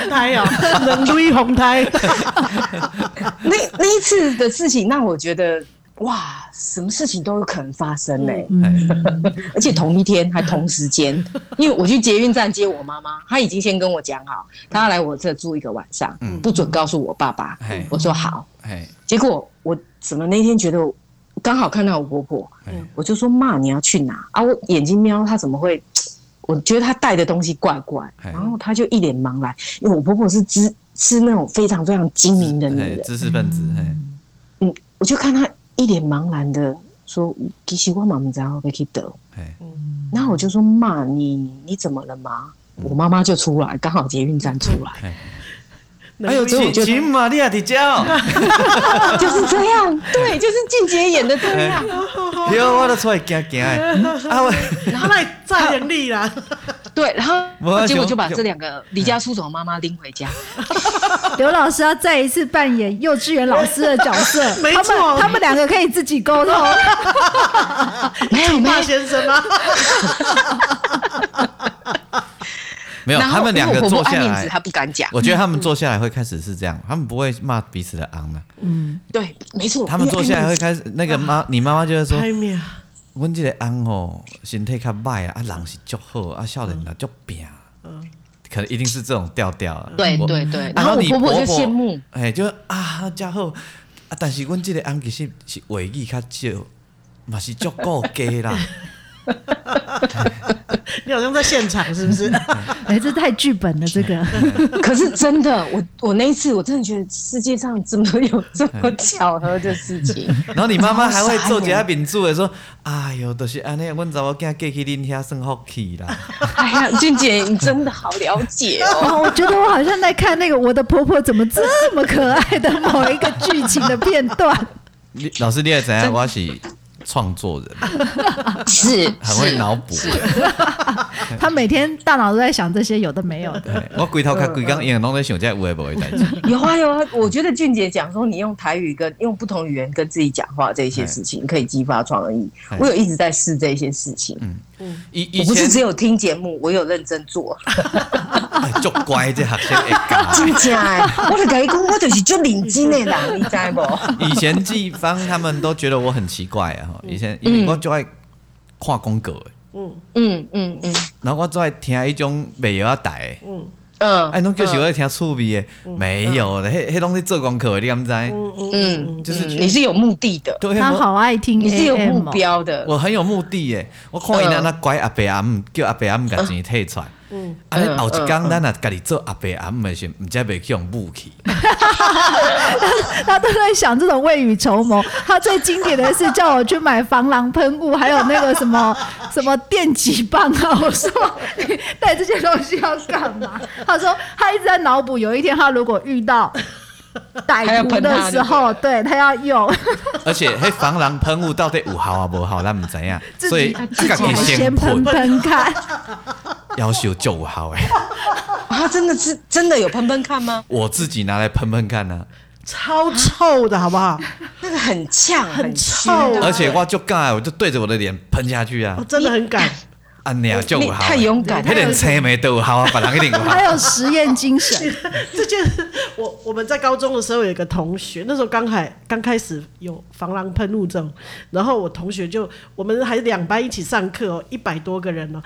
Speaker 1: 胎啊，能追红胎。<laughs>
Speaker 4: 那那一次的事情让我觉得。哇，什么事情都有可能发生呢、欸？嗯、而且同一天还同时间，<laughs> 因为我去捷运站接我妈妈，她已经先跟我讲好，她要来我这住一个晚上，嗯、不准告诉我爸爸。嗯、我说好。嗯、结果我怎么那天觉得刚好看到我婆婆，嗯、我就说妈，你要去哪啊？我眼睛瞄她怎么会？<tsk> 我觉得她带的东西怪怪，嗯、然后她就一脸茫然，因为我婆婆是知是那种非常非常精明的女人，
Speaker 3: 知识分子。
Speaker 4: 嗯，我就看她。一脸茫然的说：“其实我妈妈知道被去得。”然后我就说：“妈，你你怎么了吗？”我妈妈就出来，刚好捷运站出来。
Speaker 3: 哎呦，金金玛利亚的叫，<laughs>
Speaker 4: 就是这样，对，就是俊杰演的这样。
Speaker 3: 有我都出来惊惊的，啊我，<laughs>
Speaker 1: 然后来再演力啦。<laughs>
Speaker 4: 对，然后结果就把这两个离家出走的妈妈拎回家。
Speaker 2: 刘老师要再一次扮演幼稚园老师的角色，
Speaker 1: 没错，
Speaker 2: 他们两个可以自己沟通。
Speaker 4: 没有，没有
Speaker 1: 先生吗？
Speaker 3: 没有，他们两个坐下来，
Speaker 4: 他不敢讲。
Speaker 3: 我觉得他们坐下来会开始是这样，他们不会骂彼此的昂的。
Speaker 4: 嗯，对，没错。
Speaker 3: 他们坐下来会开始，那个妈，你妈妈就会说：“我这个昂哦，身体较歹啊，啊，人是足好啊，少年啊足拼。”嗯，可能一定是这种调调。
Speaker 4: 对对对。然后你婆婆就羡慕，
Speaker 3: 哎，就啊，家好啊，但是我这个昂其实是话语较少，嘛是足够给啦。<laughs> <laughs>
Speaker 1: 你好像在现场是不是？<laughs>
Speaker 2: 哎，这太剧本了，这个。<laughs>
Speaker 4: 可是真的，我我那一次我真的觉得世界上怎么有这么巧合的事情？
Speaker 3: 然后你妈妈还会做其他饼子，说：“哎呦，都是安尼，我找我家过去恁遐算福气啦。”
Speaker 4: 哎呀，俊姐，你真的好了解哦！
Speaker 2: 我觉得我好像在看那个《我的婆婆怎么这么可爱》的某一个剧情的片段。
Speaker 3: 你老师，你也怎样我是？创作人 <laughs>
Speaker 4: 是
Speaker 3: 很会脑补，<laughs>
Speaker 2: 他每天大脑都在想这些有的没有的。
Speaker 3: 我龟头看，规刚因为拢在想这会不会代志。
Speaker 4: 有啊有啊，我觉得俊杰讲说，你用台语跟用不同语言跟自己讲话这些事情，可以激发创意。我有一直在试这些事情。嗯嗯，我不是只有听节目，我有认真做。<laughs>
Speaker 3: 足乖这学生会教。<laughs>
Speaker 4: 真的，我跟你讲，我就是足认真的啦，你知不？
Speaker 3: 以前季芳他们都觉得我很奇怪啊。以前因为我就爱看广告，嗯嗯嗯嗯，然后我就爱听一种美药台，嗯嗯，哎，侬就是我爱听趣味的，没有的，迄迄拢是做功课，你敢知？嗯
Speaker 4: 嗯，就是你是有目的的，
Speaker 2: 他好爱听，
Speaker 4: 你是有目标的，
Speaker 3: 我很有目的耶，我看伊那那乖阿伯阿姆，叫阿伯阿姆把钱退出来。嗯，啊，后一工咱啊，家己做阿伯阿姆的时，唔知要去用武器。<laughs>
Speaker 2: 他都在想这种未雨绸缪。他最经典的是叫我去买防狼喷雾，还有那个什么 <laughs> 什么电击棒啊。我说你带这些东西要干嘛？他说他一直在脑补，有一天他如果遇到。歹徒的时候，对他要用，
Speaker 3: 而且那防狼喷雾到底有效啊，无效咱唔知呀，
Speaker 2: 己
Speaker 3: 所以自己先
Speaker 2: 喷喷看，
Speaker 3: 要求就有效诶。
Speaker 4: 他真的是真的有喷喷看吗？
Speaker 3: 我自己拿来喷喷看呢，
Speaker 1: 超臭的好不好？
Speaker 4: 那个很呛，
Speaker 1: 很臭，
Speaker 3: 而且我就干，我就对着我的脸喷下去啊！
Speaker 1: 我真的很敢。
Speaker 3: 啊，你啊，就
Speaker 4: 太勇敢，
Speaker 3: 有点车没都好啊，把人给领
Speaker 2: 还有实验精神。<laughs>
Speaker 1: 这就是我我们在高中的时候有一个同学，那时候刚开刚开始有防狼喷雾这种，然后我同学就我们还两班一起上课哦，一百多个人哦，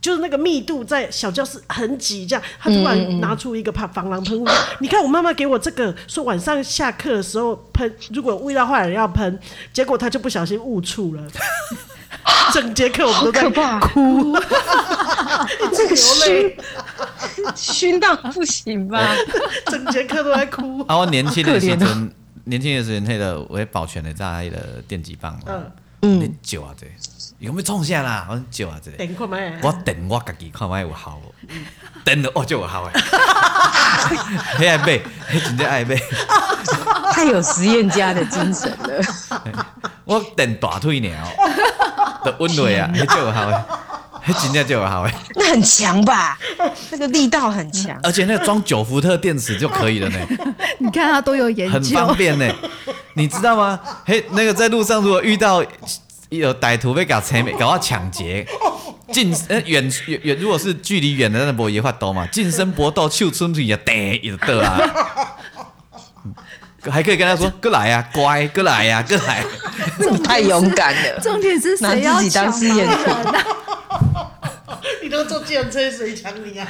Speaker 1: 就是那个密度在小教室很挤，这样他突然拿出一个怕防狼喷雾，你看我妈妈给我这个，说晚上下课的时候喷，如果味道坏人要喷，结果他就不小心误触了。<laughs> 整节课我们都在哭，<laughs>
Speaker 4: 这个熏熏到不行吧？<laughs>
Speaker 1: 整节课都在哭。
Speaker 3: 啊，我年轻的时候，年轻的时候，那个我会保全的在那个电击棒嗯，嗯，久啊这，有没有冲下啦？我久啊这，我等我自己看麦有效，等了哦就有效诶，很爱背，真的爱背，
Speaker 4: 太有实验家的精神了。
Speaker 3: 我等大腿鸟。<laughs> 的温度啊，<laughs> 还就有效哎，还真的就有效哎，
Speaker 4: 那很强吧？那个力道很强，
Speaker 3: 而且那个装九伏特电池就可以了呢。<laughs>
Speaker 2: 你看他都有研究，
Speaker 3: 很方便呢。你知道吗？嘿，那个在路上如果遇到有歹徒被搞抢，搞到抢劫，近呃远远远，如果是距离远的那波也发抖嘛，近身搏斗，秀春腿也得也得啊。还可以跟他说：“过来呀，乖，过来呀，过来。”
Speaker 4: 太勇敢了。<laughs>
Speaker 2: 重点是谁要抢盲人？<laughs>
Speaker 1: 你都坐计程车，谁抢你啊？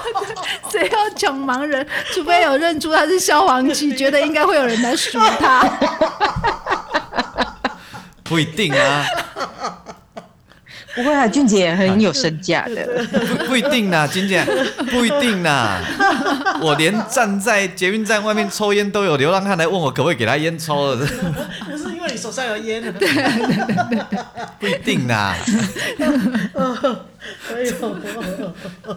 Speaker 1: <laughs>
Speaker 2: 谁要抢盲人？除非有认出他是消防局，觉得应该会有人来说他。
Speaker 3: 不一定啊。
Speaker 4: 不会啊，俊杰很有身价的。
Speaker 3: 不不一定呐，俊杰不一定呐。我连站在捷运站外面抽烟都有流浪汉来问我可不可以给他烟抽了。
Speaker 1: 不是因为你手上有烟。
Speaker 2: 对对对
Speaker 3: 不一定呐。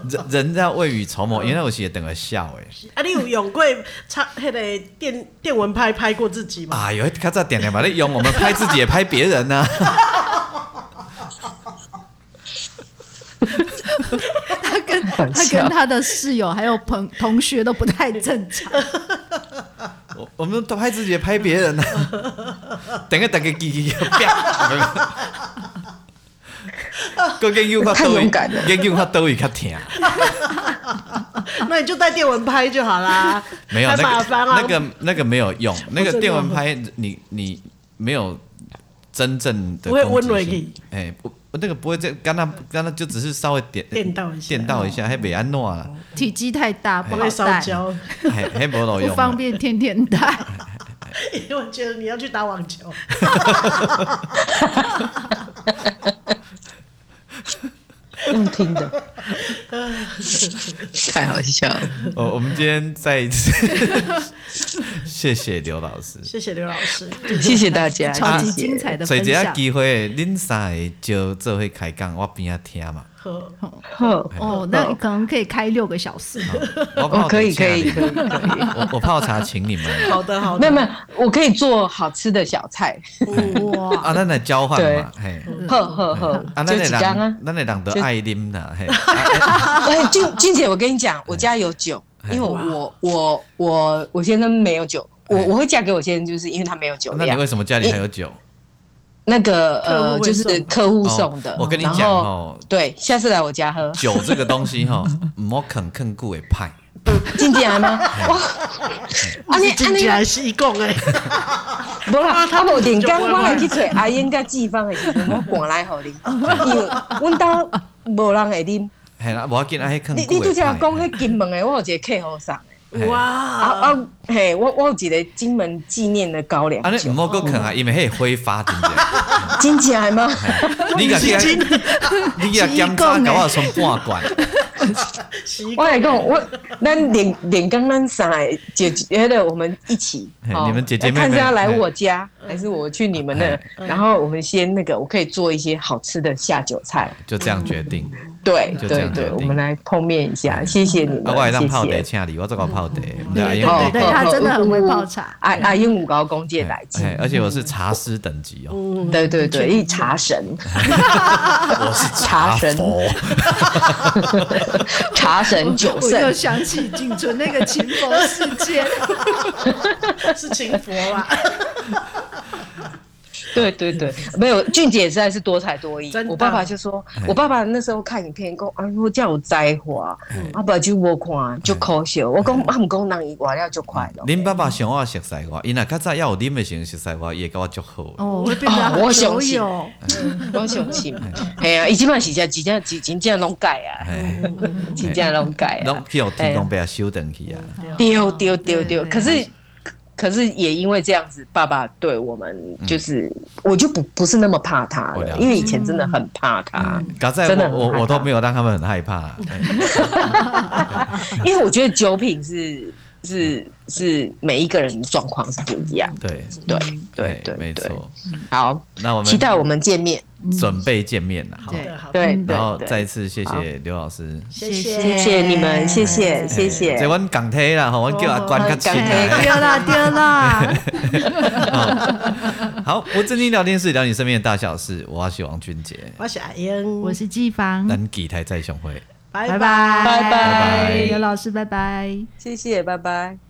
Speaker 3: 人人在未雨绸缪，因为我是等个笑诶。
Speaker 1: 啊，你有用过插那个电电蚊拍拍过自己吗？
Speaker 3: 啊，有，他在点点把你用，我们拍自己也拍别人呢。
Speaker 2: 他跟他跟他的室友还有朋同学都不太正常。<laughs>
Speaker 3: 我我们都拍自己也拍别人 <laughs> 呢。等 <laughs> 个等个，叽叽个研究太勇敢了，研究他都会较疼。
Speaker 1: 那你就带电蚊拍就好啦。
Speaker 3: 没有那个那个那个没有用，那个电蚊拍你你没有真正的不会温暖你。哎不。那个不会这样，刚刚刚刚就只是稍微点电到一下，电到一下还没安诺了。
Speaker 2: 体积太大，不会烧焦，
Speaker 3: 还还不老用，
Speaker 2: 不方便天天带。
Speaker 1: 因为我觉得你要去打网球。<laughs>
Speaker 4: 用听的，<laughs> 太好笑了。
Speaker 3: 哦，我们今天再一次 <laughs> 谢谢刘老师，
Speaker 1: 谢谢刘老师，<laughs>
Speaker 4: 谢谢大家，
Speaker 2: 超级精彩的分享。
Speaker 3: 所以这个机会，恁三个就做会开讲，我边啊听嘛。
Speaker 2: 好，好哦，那可能可以开六个小时。
Speaker 4: 我可以，可以，可以，<laughs> 可以。
Speaker 3: 我我泡茶请你们。<laughs>
Speaker 1: 好的，好的。
Speaker 4: 没有没有，我可以做好吃的小菜。
Speaker 2: 哇！
Speaker 3: 啊，那来交换嘛，嘿。
Speaker 4: 喝喝喝。啊，那你人，
Speaker 3: 那你人都爱啉的，嘿。<laughs>
Speaker 4: 哎，俊俊姐，我跟你讲，我家有酒，因为我我我我先生没有酒，我我会嫁给我先生，就是因为他没有酒。
Speaker 3: 那你为什么家里还有酒？
Speaker 4: 那个呃，就是客户送的。
Speaker 3: 我跟你讲哦，
Speaker 4: 对，下次来我家喝
Speaker 3: 酒这个东西哈，唔好啃啃骨会派。
Speaker 4: 进进来吗？<laughs> 哇，
Speaker 1: 啊你进进来是一共诶。<laughs>
Speaker 4: 无啦，<laughs> 他无电工，我来去找阿英甲季芳的时阵，我赶来互你，因为阮兜无人会啉。
Speaker 3: 系啦，无要紧，啊，迄啃骨会派。
Speaker 4: 你你拄则讲迄金门诶，我有一个客户送。
Speaker 1: 哇！
Speaker 4: 啊啊嘿，我我有一个金门纪念的高粱。
Speaker 3: 啊，你唔好搁啃啊，因为迄会挥发，
Speaker 4: 真正 <laughs> 系吗？
Speaker 3: 你个检，你 <laughs> 个检查搞我从半罐。<laughs>
Speaker 4: 我来讲，我咱连连刚刚上来姐姐的，我们一起，
Speaker 3: 你们姐姐妹妹，
Speaker 4: 看是要来我家，还是我去你们那？然后我们先那个，我可以做一些好吃的下酒菜，
Speaker 3: 就这样决定。
Speaker 4: 对对对，我们来碰面一下，谢谢你们。
Speaker 3: 我来当泡茶请你，我做个泡茶。
Speaker 2: 对对，他真的很会泡茶。
Speaker 4: 阿阿鹦鹉高公借来记，
Speaker 3: 而且我是茶师等级哦。
Speaker 4: 对对对，一茶神。<laughs>
Speaker 3: 我是茶神。<laughs>
Speaker 4: 茶神九圣。
Speaker 2: 我又想起仅存那个秦佛事件，<laughs>
Speaker 1: 是秦佛吧？
Speaker 4: 对对对，没有俊姐实在是多才多艺。我爸爸就说，我爸爸那时候看影片，讲啊，我叫我栽花，阿爸就我看就可笑。我讲阿唔讲人伊话了就快乐。
Speaker 3: 恁爸爸想我熟悉我，因为较早要有恁的时候熟悉我，也跟我足好。
Speaker 2: 哦，我相信，
Speaker 4: 我相信，系啊，伊即摆是只真正真真正拢改啊，真正拢改啊，
Speaker 3: 拢去互天公伯修等去啊，
Speaker 4: 丢丢丢丢，可是。可是也因为这样子，爸爸对我们就是，我就不不是那么怕他了，因为以前真的很怕他，
Speaker 3: 真的我我都没有让他们很害怕，<laughs> <laughs>
Speaker 4: 因为我觉得酒品是是是每一个人状况是不一样，
Speaker 3: 对。
Speaker 4: 对对对，
Speaker 3: 没错。
Speaker 4: 好，
Speaker 3: 那我们
Speaker 4: 期待我们见面。
Speaker 3: 准备见面了，好，
Speaker 4: 对，
Speaker 3: 然后再次谢谢刘老师，
Speaker 1: 谢谢。
Speaker 4: 谢谢你们，谢谢谢谢。
Speaker 3: 这阮港铁啦，我叫阿关较亲啊，
Speaker 2: 丢啦丢啦。
Speaker 3: 好，我 <laughs> 正经聊天室聊你身边的大小事，我是王俊杰，
Speaker 1: 我是阿英，
Speaker 2: 我是季芳，
Speaker 3: 咱几台再相会，
Speaker 2: 拜拜。
Speaker 4: 拜拜，
Speaker 2: 刘老师拜拜，
Speaker 4: 谢谢，拜拜。